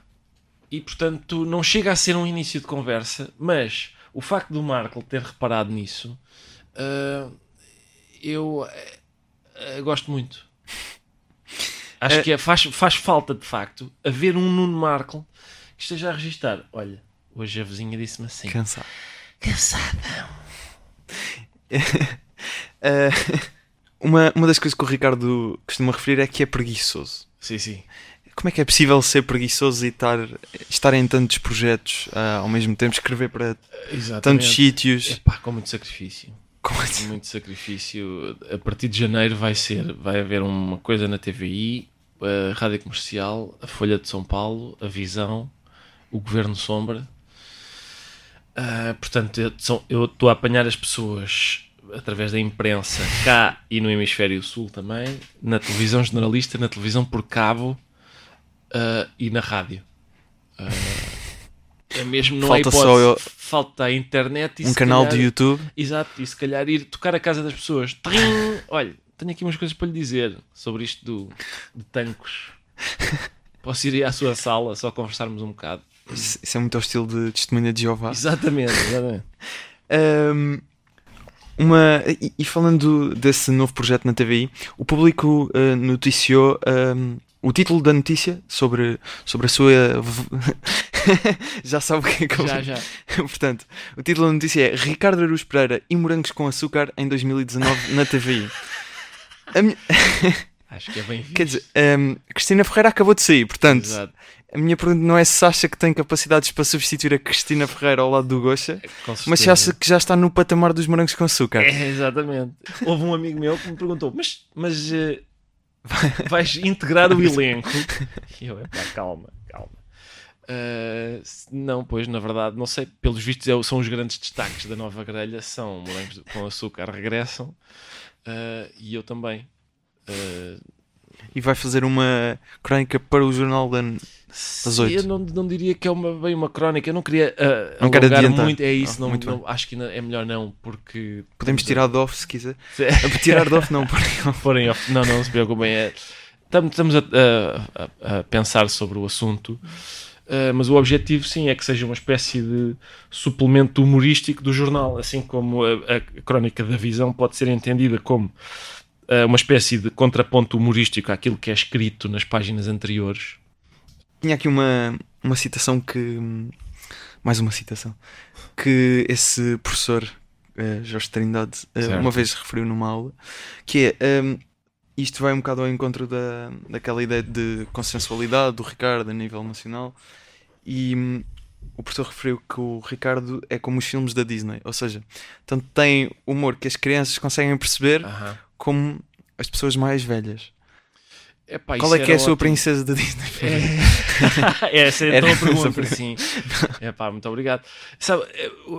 e portanto não chega a ser um início de conversa, mas o facto do Marco ter reparado nisso, ah, eu eh, gosto muito. Acho É- que é- faz, faz falta de facto haver um Nuno Marco que esteja a registar. Olha, hoje a vizinha disse-me assim: Cansado. cansada. [laughs] Eh, uma, uma das coisas que o Ricardo costuma referir é que é preguiçoso. Sim, sim. Como é que é possível ser preguiçoso e estar, estar em tantos projetos ah, ao mesmo tempo, escrever para Exatamente. tantos sítios? Epá, com muito sacrifício. Como assim? muito sacrifício. A partir de janeiro vai ser, vai haver uma coisa na TVI, a Rádio Comercial, a Folha de São Paulo, a Visão, o Governo Sombra. Ah, portanto, eu estou a apanhar as pessoas através da imprensa cá e no Hemisfério Sul também, na televisão generalista, na televisão por cabo ah, e na rádio. Ah, é mesmo, não Falta é só eu- Falta a internet e Um canal calhar- de YouTube. Exato, e se calhar ir tocar a casa das pessoas. Trim! Olha, tenho aqui umas coisas para lhe dizer sobre isto do, de tancos. [laughs] Posso ir à sua sala só conversarmos um bocado? Isso isso é muito ao estilo de testemunha de Jeová. Exatamente, [laughs] exatamente. Um, uma, e, e falando desse novo projeto na TVI, o público uh, noticiou um, o título da notícia sobre, sobre a sua. [laughs] já sabe o que é que eu- Já, já. [laughs] Portanto, o título da notícia é Ricardo Aruz Pereira e morangos com açúcar em 2019 na TVI. A minha- [laughs] Acho que é bem visto. quer dizer, um, Cristina Ferreira acabou de sair, portanto, Exato. a minha pergunta não é se acha que tem capacidades para substituir a Cristina Ferreira ao lado do Gocha, Com mas se acha que já está no patamar dos morangos com açúcar. É, exatamente. Houve um amigo meu que me perguntou: Mas, mas eh, [laughs] vais integrar o elenco? E eu, epá, calma, calma. Eh, não, pois na verdade, não sei, pelos vistos é- são os grandes destaques da nova grelha, são morangos com açúcar regressam eh, e eu também. Eh, E vai fazer uma crónica para o jornal da. Sim, oito. Eu não, não diria que é uma, bem uma crónica. Eu não queria uh, Não quero adiantar. muito. É isso, Ah, não, muito não- acho que ainda é melhor não, porque. Podemos tirar de off se quiser. Se- Ah, Tirar de off não, porque [laughs] off. Não, não, não se preocupem. É, estamos estamos a, a- a- pensar sobre o assunto, uh, mas o objetivo, sim, é que seja uma espécie de suplemento humorístico do jornal, assim como a, a crónica da visão pode ser entendida como uma espécie de contraponto humorístico àquilo que é escrito nas páginas anteriores. tinha aqui uma, uma citação que. Mais uma citação. Que esse professor, eh, Jorge Trindade, eh, Certo. uma vez referiu numa aula, que é. ehm, isto vai um bocado ao encontro da, daquela ideia de consensualidade do Ricardo a nível nacional. E hum, o professor referiu que o Ricardo é como os filmes da Disney, ou seja, tanto tem humor que as crianças conseguem perceber, Aham. Como as pessoas mais velhas. Epá, Qual é que é a sua ótimo. princesa da Disney? [laughs] É, essa é Era então a essa a pergunta, sim. É pá, muito obrigado. Sabe,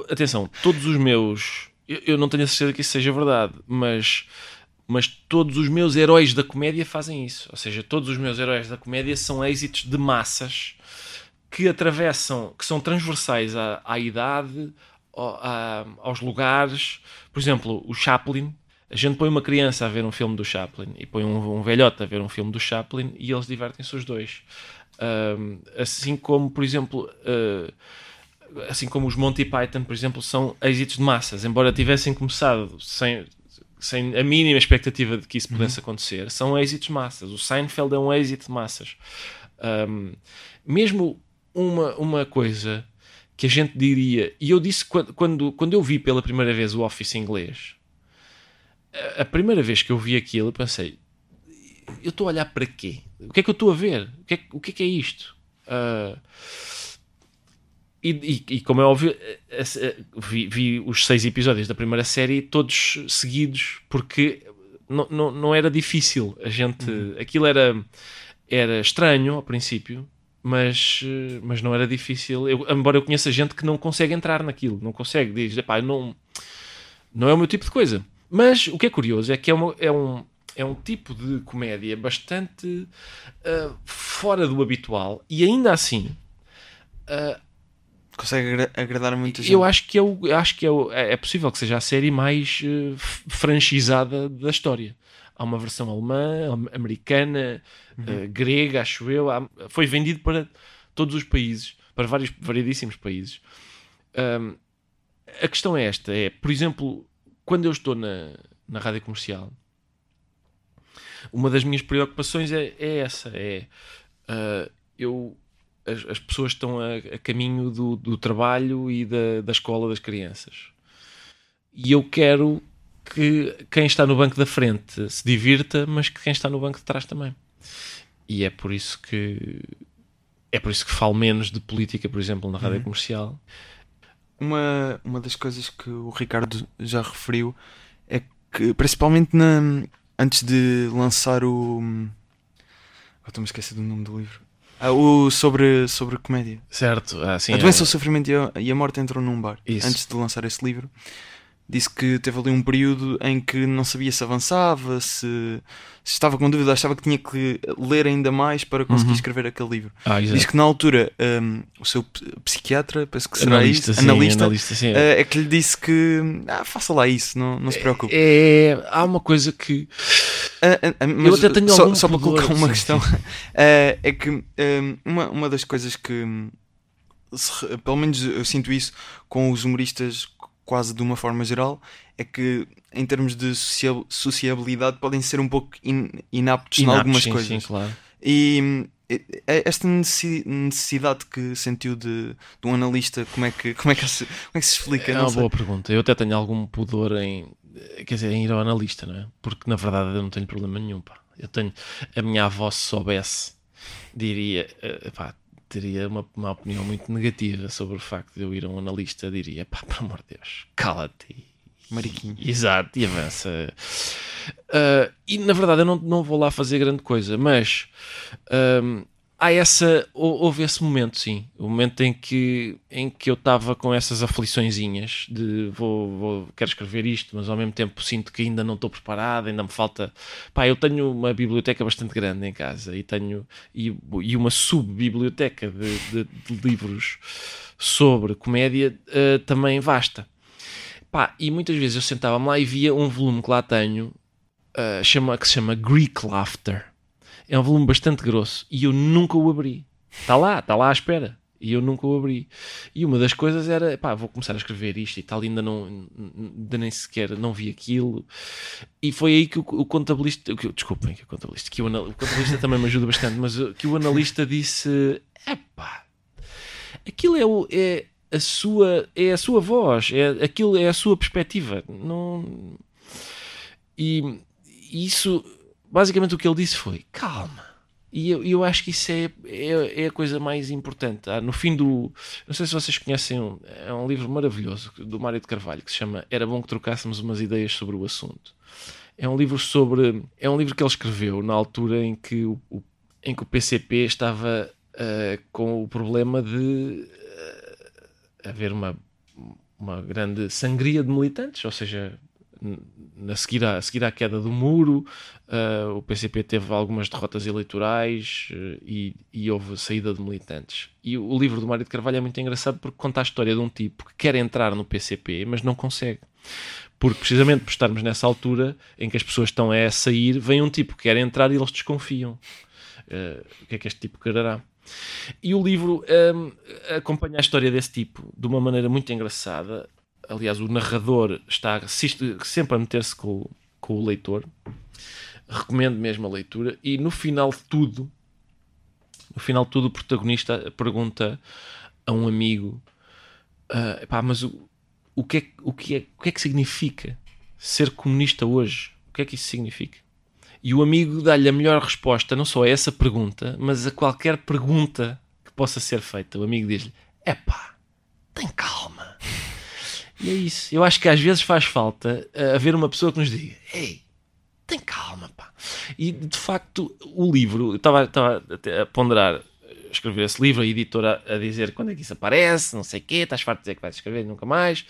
atenção, todos os meus. Eu, eu não tenho a certeza que isso seja verdade, mas, mas todos os meus heróis da comédia fazem isso. Ou seja, todos os meus heróis da comédia são êxitos de massas que atravessam, que são transversais à, à idade, ao- à- aos lugares. Por exemplo, o Chaplin A gente põe uma criança a ver um filme do Chaplin e põe um, um velhote a ver um filme do Chaplin e eles divertem-se os dois. Um, assim como, por exemplo, uh, assim como os Monty Python, por exemplo, são êxitos de massas, embora tivessem começado sem, sem a mínima expectativa de que isso pudesse acontecer, são êxitos de massas. O Seinfeld é um êxito de massas. Um, mesmo uma, uma coisa que a gente diria, e eu disse quando, quando, quando eu vi pela primeira vez o Office inglês, a, primeira vez que eu vi aquilo, eu pensei: eu estou a olhar para quê? O que é que eu estou a ver? O que é, o que, é, que é isto? Uh, e, e, e, como é óbvio, vi, vi, os seis episódios da primeira série todos seguidos porque não, não, não era difícil. A gente, uhum. aquilo era, era estranho ao princípio, mas, mas não era difícil. Eu, embora eu conheça gente que não consegue entrar naquilo, não consegue, diz, pá, não, não é o meu tipo de coisa. Mas o que é curioso é que é, uma, é, um, é um tipo de comédia bastante uh, fora do habitual e ainda assim. Uh, Consegue agradar muita gente. Eu acho que, é, o, acho que é, é, é possível que seja a série mais uh, franchisada da história. Há uma versão alemã, americana, uhum. uh, grega, acho eu. Há, foi vendido para todos os países, para vários variedíssimos países. Um, a questão é esta: é, por exemplo, quando eu estou na, na rádio comercial, uma das minhas preocupações é, é essa: é uh, eu as, as, pessoas estão a, a caminho do, do, trabalho e da, da escola das crianças. E eu quero que quem está no banco da frente se divirta, mas que quem está no banco de trás também. E é por isso que é por isso que falo menos de política, por exemplo, na rádio uhum. comercial. Uma, uma das coisas que o Ricardo já referiu é que, principalmente na, antes de lançar o. Estou-me a esquecer do nome do livro. Ah, o sobre, sobre comédia. Certo. Ah, sim, a doença, é... o sofrimento e a, e a morte entrou num bar. Isso. Antes de lançar esse livro disse que teve ali um período em que não sabia se avançava, se, se estava com dúvida, achava que tinha que ler ainda mais para conseguir uhum. escrever aquele livro. Ah, Diz que na altura um, o seu psiquiatra, penso que será analista, isso, sim, analista, analista sim, é. Uh, é. que lhe disse que ah, faça lá isso, não, não se preocupe. É, é há uma coisa que uh, uh, eu até tenho só, só para colocar uma sim, questão [laughs] é que um, uma, uma das coisas que se, pelo menos eu sinto isso com os humoristas quase de uma forma geral, é que em termos de sociabilidade podem ser um pouco in, inaptos, em algumas sim, coisas. Sim, claro. E esta necessidade que sentiu de, de um analista, como é que, como é que, se, como é que se explica? É uma boa pergunta. Eu até tenho algum pudor em, quer dizer, em ir ao analista, não é? Porque na verdade eu não tenho problema nenhum. Pá. Eu tenho, a minha avó, se soubesse, diria, uh, pá, teria uma, uma opinião muito negativa sobre o facto de eu ir a um analista, diria, pá, pelo amor de Deus, cala-te. Mariquinho. Exato, e avança. Uh, e na verdade eu não, não vou lá fazer grande coisa, mas um, há essa, houve esse momento, sim. O momento em que, em que eu estava com essas afliçõezinhas de vou, vou, quero escrever isto, mas ao mesmo tempo sinto que ainda não estou preparado, ainda me falta. Pá, eu tenho uma biblioteca bastante grande em casa e tenho e, e uma sub-biblioteca de, de, de, livros sobre comédia uh, também vasta. Pá, e muitas vezes eu sentava-me lá e via um volume que lá tenho uh, chama, que se chama Greek Laughter é um volume bastante grosso e eu nunca o abri. Está lá, está lá à espera. E eu nunca o abri. E uma das coisas era, pá, vou começar a escrever isto e tal, ainda não, ainda nem sequer não vi aquilo. E foi aí que o, o contabilista, que, desculpem, que o contabilista, que o, o contabilista também me ajuda bastante, mas que o analista disse, é pá, aquilo é, o, é a sua, é a sua voz, é, aquilo é a sua perspectiva. Não... E isso basicamente o que ele disse foi: calma. E eu, eu acho que isso é, é, é, a coisa mais importante. Ah, no fim do. Não sei se vocês conhecem, é um livro maravilhoso do Mário de Carvalho que se chama Era Bom que Trocássemos umas ideias sobre o assunto. É um livro sobre. É um livro que ele escreveu na altura em que o, o em que o PCP estava uh, com o problema de uh, haver uma, uma grande sangria de militantes, ou seja, a seguir, à, seguir à queda do muro, uh, o PCP teve algumas derrotas eleitorais uh, e, e, houve saída de militantes. E o, o livro do Mário de Carvalho é muito engraçado porque conta a história de um tipo que quer entrar no PCP, mas não consegue. Porque precisamente por estarmos nessa altura em que as pessoas estão a sair, vem um tipo que quer entrar e eles desconfiam. Uh, o que é que este tipo quererá? E o livro um, acompanha a história desse tipo de uma maneira muito engraçada. Aliás, o narrador está sempre a meter-se com, com o leitor. Recomendo mesmo a leitura. E no final de tudo, no final de tudo, o protagonista pergunta a um amigo: uh, pá, mas o, o, que é, o, que é, o que é que significa ser comunista hoje? O que é que isso significa? E o amigo dá-lhe a melhor resposta, não só a essa pergunta, mas a qualquer pergunta que possa ser feita. O amigo diz-lhe: tem calma. E é isso. Eu acho que às vezes faz falta uh, haver uma pessoa que nos diga: ei, tem calma, pá. E de facto, o livro, eu estava a ponderar escrever esse livro, a editora a dizer quando é que isso aparece, não sei o quê, estás farto de dizer que vais escrever nunca mais.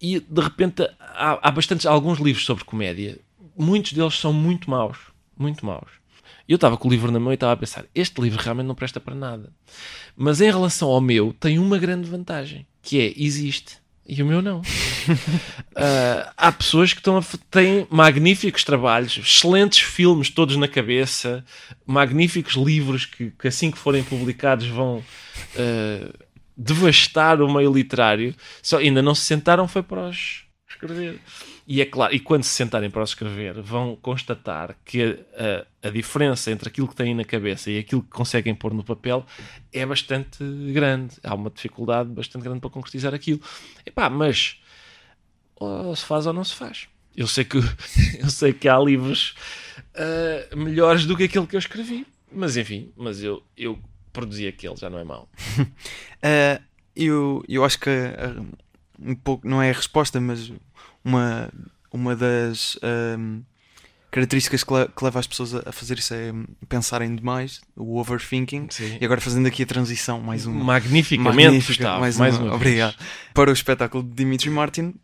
E de repente há, há bastantes, alguns livros sobre comédia, muitos deles são muito maus, muito maus. Eu estava com o livro na mão e estava a pensar, este livro realmente não presta para nada. Mas em relação ao meu, tem uma grande vantagem, que é, existe e o meu não. uh, [laughs] há pessoas que estão a, têm magníficos trabalhos, excelentes filmes todos na cabeça, magníficos livros que, que assim que forem publicados vão uh, devastar o meio literário. Só ainda não se sentaram foi para os escrever. E é claro, e quando se sentarem para escrever, vão constatar que a, a, diferença entre aquilo que têm na cabeça e aquilo que conseguem pôr no papel é bastante grande. Há uma dificuldade bastante grande para concretizar aquilo. Epá, mas ou se faz ou não se faz. Eu sei que, [laughs] eu sei que há livros uh, melhores do que aquele que eu escrevi. Mas enfim, mas eu, eu produzi aquele, já não é mau. uh, [laughs] eu, eu acho que uh, um pouco, não é a resposta, mas uma, uma das um, características que, le que, leva as pessoas a, a, fazer isso é pensarem demais, o overthinking. Sim. E agora fazendo aqui a transição, mais uma. Magnificamente, Magnífica, mais, mais uma, uma Obrigado. Para o espetáculo de Dimitri Martin,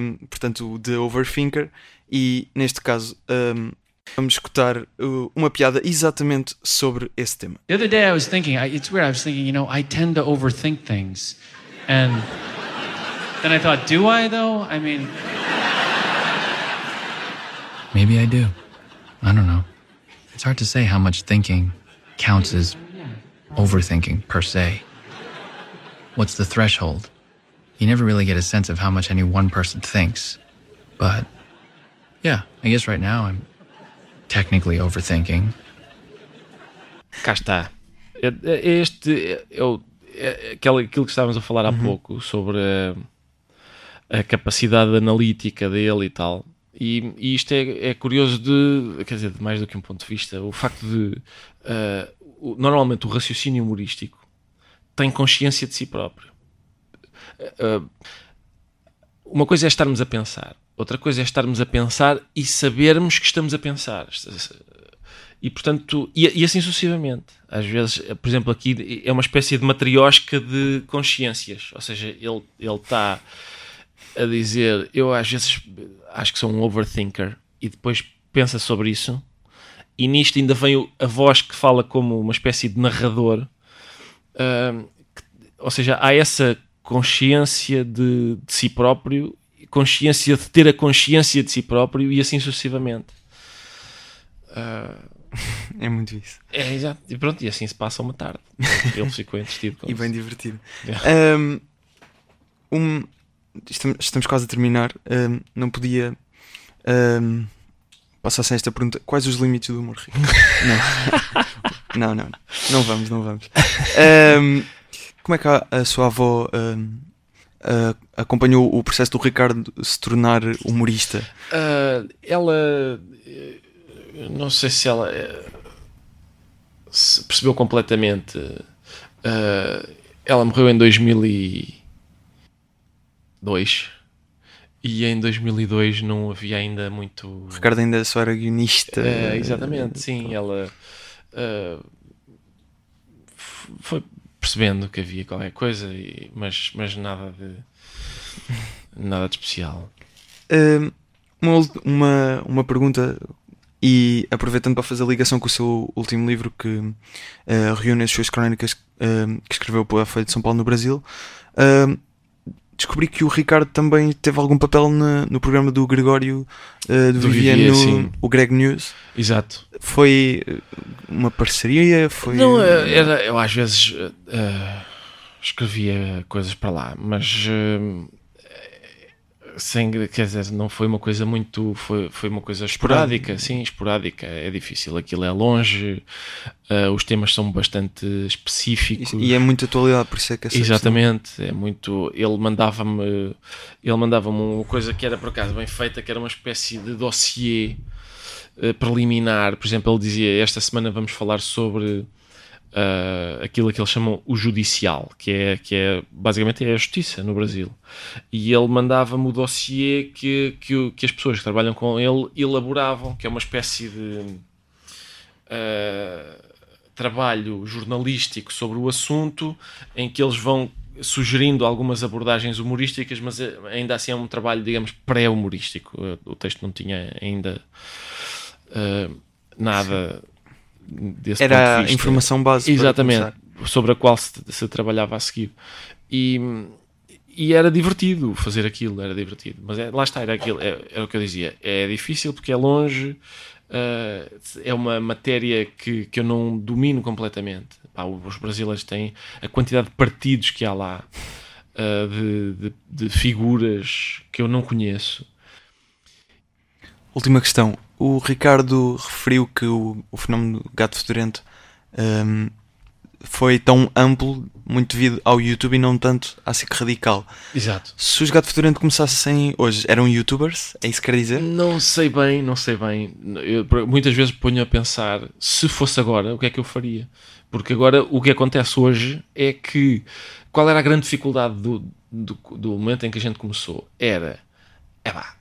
um, portanto, o The Overthinker, e neste caso. Um, Vamos escutar uh, uma piada exatamente sobre esse tema. The other day I was thinking, I, it's weird, I was thinking, you know, I tend to overthink things. And Then I thought, do I though? I mean. Maybe I do. I don't know. It's hard to say how much thinking counts as overthinking per se. What's the threshold? You never really get a sense of how much any one person thinks. But yeah, I guess right now I'm technically overthinking. Cá está. Este é, o, é aquilo que estávamos a falar há uhum. pouco sobre a capacidade analítica dele e tal. E, e isto é, é, curioso de, quer dizer, de mais do que um ponto de vista, o facto de uh, normalmente o raciocínio humorístico tem consciência de si próprio. Uh, uma coisa é estarmos a pensar, outra coisa é estarmos a pensar e sabermos que estamos a pensar. E portanto, e, e assim sucessivamente. Às vezes, por exemplo, aqui é uma espécie de matriosca de consciências, ou seja, ele está a dizer, eu às vezes acho que sou um overthinker e depois pensa sobre isso. E nisto ainda vem a voz que fala como uma espécie de narrador uh, que, ou seja, há essa consciência de, de, si próprio consciência de ter a consciência de si próprio e assim sucessivamente. Uh, [laughs] é muito isso. É exato, e pronto, e assim se passa uma tarde. [laughs] Ele ficou entretido e bem divertido. Yeah. um, estamos quase a terminar. Um, não podia um, passar sem esta pergunta: quais os limites do humor rico? [laughs] não. não, não, não vamos, não vamos. Um, como é que a, a sua avó uh, acompanhou o processo do Ricardo se tornar humorista? Uh, ela, não sei se ela eh, se percebeu completamente. Uh, ela morreu em 2000 e 2 e em 2002 não havia ainda muito. O Ricardo ainda só era guionista. É, exatamente, sim. Ela uh, foi percebendo que havia qualquer coisa, mas, mas nada de nada de especial. Uh, uma, uma, uma pergunta, e aproveitando para fazer a ligação com o seu último livro que uh, reúne as suas crónicas que escreveu para a Folha de São Paulo no Brasil descobri que o Ricardo também teve algum papel na- no programa do Gregório uh, do, Do no o Greg News. Exato. Foi uh, uma parceria? Foi... Não, eh, era, eu às vezes eh, eh, escrevia coisas para lá, mas eh, sem, quer dizer, não foi uma coisa muito, foi, foi uma coisa esporádica, sim, esporádica, é difícil, aquilo é longe, eh, os temas são bastante específicos. E é muita atualidade, por isso é que essa Exatamente, é muito. Ele mandava-me, ele mandava-me uma coisa que era por acaso bem feita, que era uma espécie de dossiê eh, preliminar. Por exemplo, ele dizia: Esta semana vamos falar sobre ah, aquilo que eles chamam o judicial, que é, que é basicamente é a justiça no Brasil. E ele mandava-me o dossiê que, que, que as pessoas que trabalham com ele elaboravam, que é uma espécie de. ah, trabalho jornalístico sobre o assunto em que eles vão sugerindo algumas abordagens humorísticas, mas eh, ainda assim é um trabalho, digamos, pré-humorístico. O texto não tinha ainda eh, nada desse ponto Era de a vista. informação base. para Exatamente, sobre a qual se, se trabalhava a seguir. E, e era divertido fazer aquilo, era divertido. Mas é- lá está, era, aquilo, é, era o que eu dizia. É difícil porque é longe, eh, é uma matéria que, que eu não domino completamente. Pá, os brasileiros têm a quantidade de partidos que há lá, eh, de, de- de figuras que eu não conheço. Última questão. O Ricardo referiu que o, o fenómeno do gato fedorento hum, foi tão amplo muito devido ao YouTube e não tanto à SIC Radical. Exato. Se os gato fedorento começassem hoje, eram youtubers? É isso que quer dizer? Não sei bem, não sei bem. Eu, muitas vezes ponho a pensar se fosse agora, o que é que eu faria? Porque agora o que acontece hoje é que qual era a grande dificuldade do, do, do momento em que a gente começou? Era, é pá,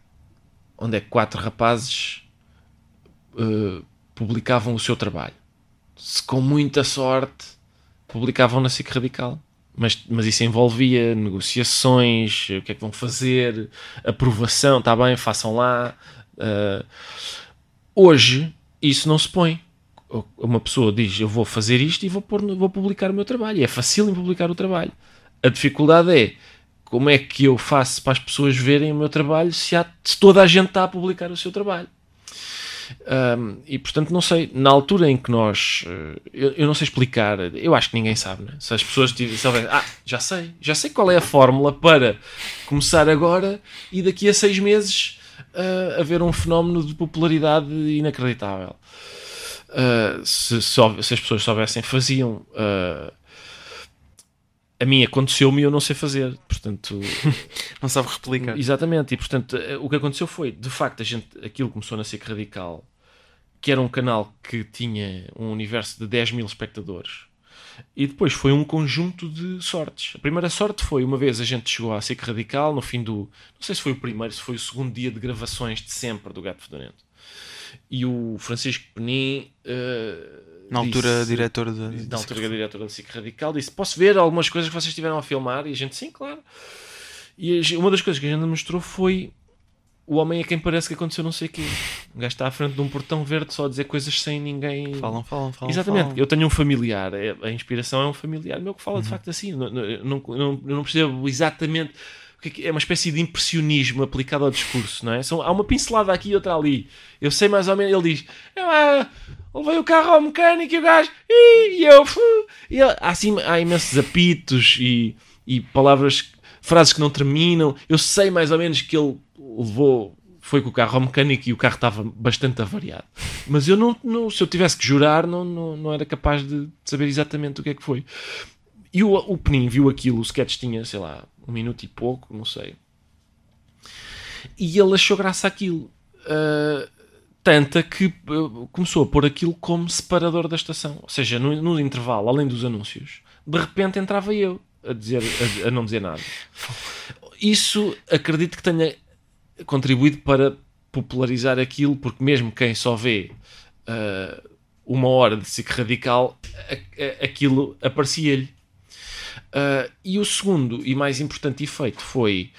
onde é que quatro rapazes eh, publicavam o seu trabalho? Se com muita sorte publicavam na SIC Radical. Mas, mas isso envolvia negociações, o que é que vão fazer, aprovação, está bem, façam lá. Uh, hoje isso não se põe. Uma pessoa diz eu vou fazer isto e vou, pôr, vou publicar o meu trabalho. E é fácil em publicar o trabalho. A dificuldade é como é que eu faço para as pessoas verem o meu trabalho se, há- se toda a gente está a publicar o seu trabalho. Um, e portanto, não sei, na altura em que nós eh, eu, eu não sei explicar, eu acho que ninguém sabe, né? se as pessoas tiv- sabem, ah, já sei, já sei qual é a fórmula para começar agora e daqui a seis meses uh, haver um fenómeno de popularidade inacreditável. Uh, se, só- se as pessoas soubessem, faziam. Uh, a mim aconteceu-me e eu não sei fazer, portanto, [laughs] Não sabe replicar. Exatamente, e portanto o que aconteceu foi, de facto, a gente, aquilo começou na SIC Radical, que era um canal que tinha um universo de 10 mil espectadores, e depois foi um conjunto de sortes. A primeira sorte foi, uma vez a gente chegou à SIC Radical, no fim do, não sei se foi o primeiro, se foi o segundo dia de gravações de sempre do Gato Fedorento, e o Francisco Penin... eh, Na altura, disse- diretor da. na altura a diretora da SIC Radical disse: Posso ver algumas coisas que vocês estiveram a filmar? E a gente, sim, claro. E uma das coisas que a gente mostrou foi o homem a quem parece que aconteceu não sei o quê. O gajo está à frente de um portão verde só a dizer coisas sem ninguém. Falam, falam, falam. Exatamente, falam. eu tenho um familiar, é- a inspiração é um familiar meu que fala Uhum. de facto assim. Não, não, não, eu não percebo exatamente. É uma espécie de impressionismo aplicado ao discurso, não é? São, há uma pincelada aqui e outra ali. Eu sei mais ou menos. Ele diz: ah, levei o carro ao mecânico e o gajo. E eu. [laughs] Há, assim, há imensos apitos e, e palavras, frases que não terminam. Eu sei mais ou menos que ele levou. Foi com o carro ao mecânico e o carro estava bastante avariado. Mas eu não, não- se eu tivesse que jurar, não, não, não era capaz de saber exatamente o que é que foi. E o, o Penin viu aquilo, o sketch tinha, sei lá, um minuto e pouco, não sei. E ele achou graça àquilo. Ah, tanta que ah, começou a pôr aquilo como separador da estação. Ou seja, no, no intervalo, além dos anúncios, de repente entrava eu a, dizer, a, a não dizer nada. Isso acredito que tenha contribuído para popularizar aquilo, porque mesmo quem só vê ah, uma hora de SIC radical, a- a- aquilo aparecia-lhe. Ah, e o segundo e mais importante efeito foi: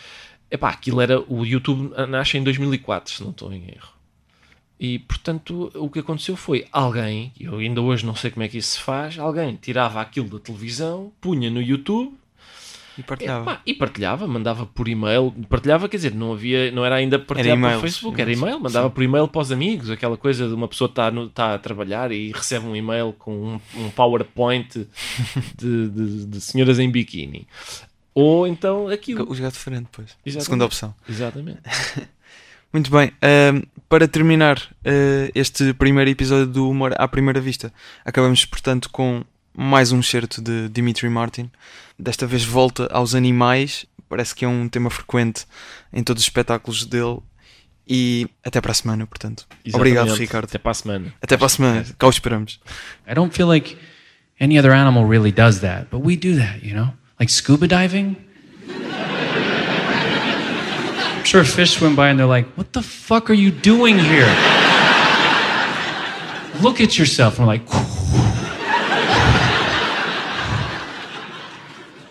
epá, aquilo era. O YouTube nasce em 2004, se não estou em erro. E portanto, o que aconteceu foi alguém, eu ainda hoje não sei como é que isso se faz, alguém tirava aquilo da televisão, punha no YouTube, E partilhava. Epá, e partilhava, mandava por e-mail. Partilhava, quer dizer, não havia, não era ainda partilhar por Facebook, era e-mail. Mandava por e-mail para os amigos, aquela coisa de uma pessoa estar tá, a trabalhar e recebe um e-mail com um, um PowerPoint [laughs] de, de- de senhoras em biquíni. Ou então aquilo. O jogar diferente, depois. Exatamente. Segunda opção. Exatamente. [laughs] Muito bem. para terminar ah, este primeiro episódio do Humor à Primeira Vista, acabamos, portanto, com mais um excerto de Dimitri Martin. Desta vez volta aos animais. Parece que é um tema frequente em todos os espetáculos dele. E até para a semana, portanto. Obrigado, Exatamente. Ricardo. Até para a semana. Até para a semana. Cá o esperamos. I don't feel like any other animal really does that, but we do that, you know? Like scuba diving. I'm sure fish swim by and they're like, what the fuck are you doing here? Look at yourself. And we're like,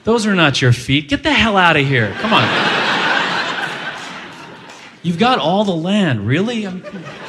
those are not your feet. Get the hell out of here. Come on. You've got all the land, really? I mean, come on.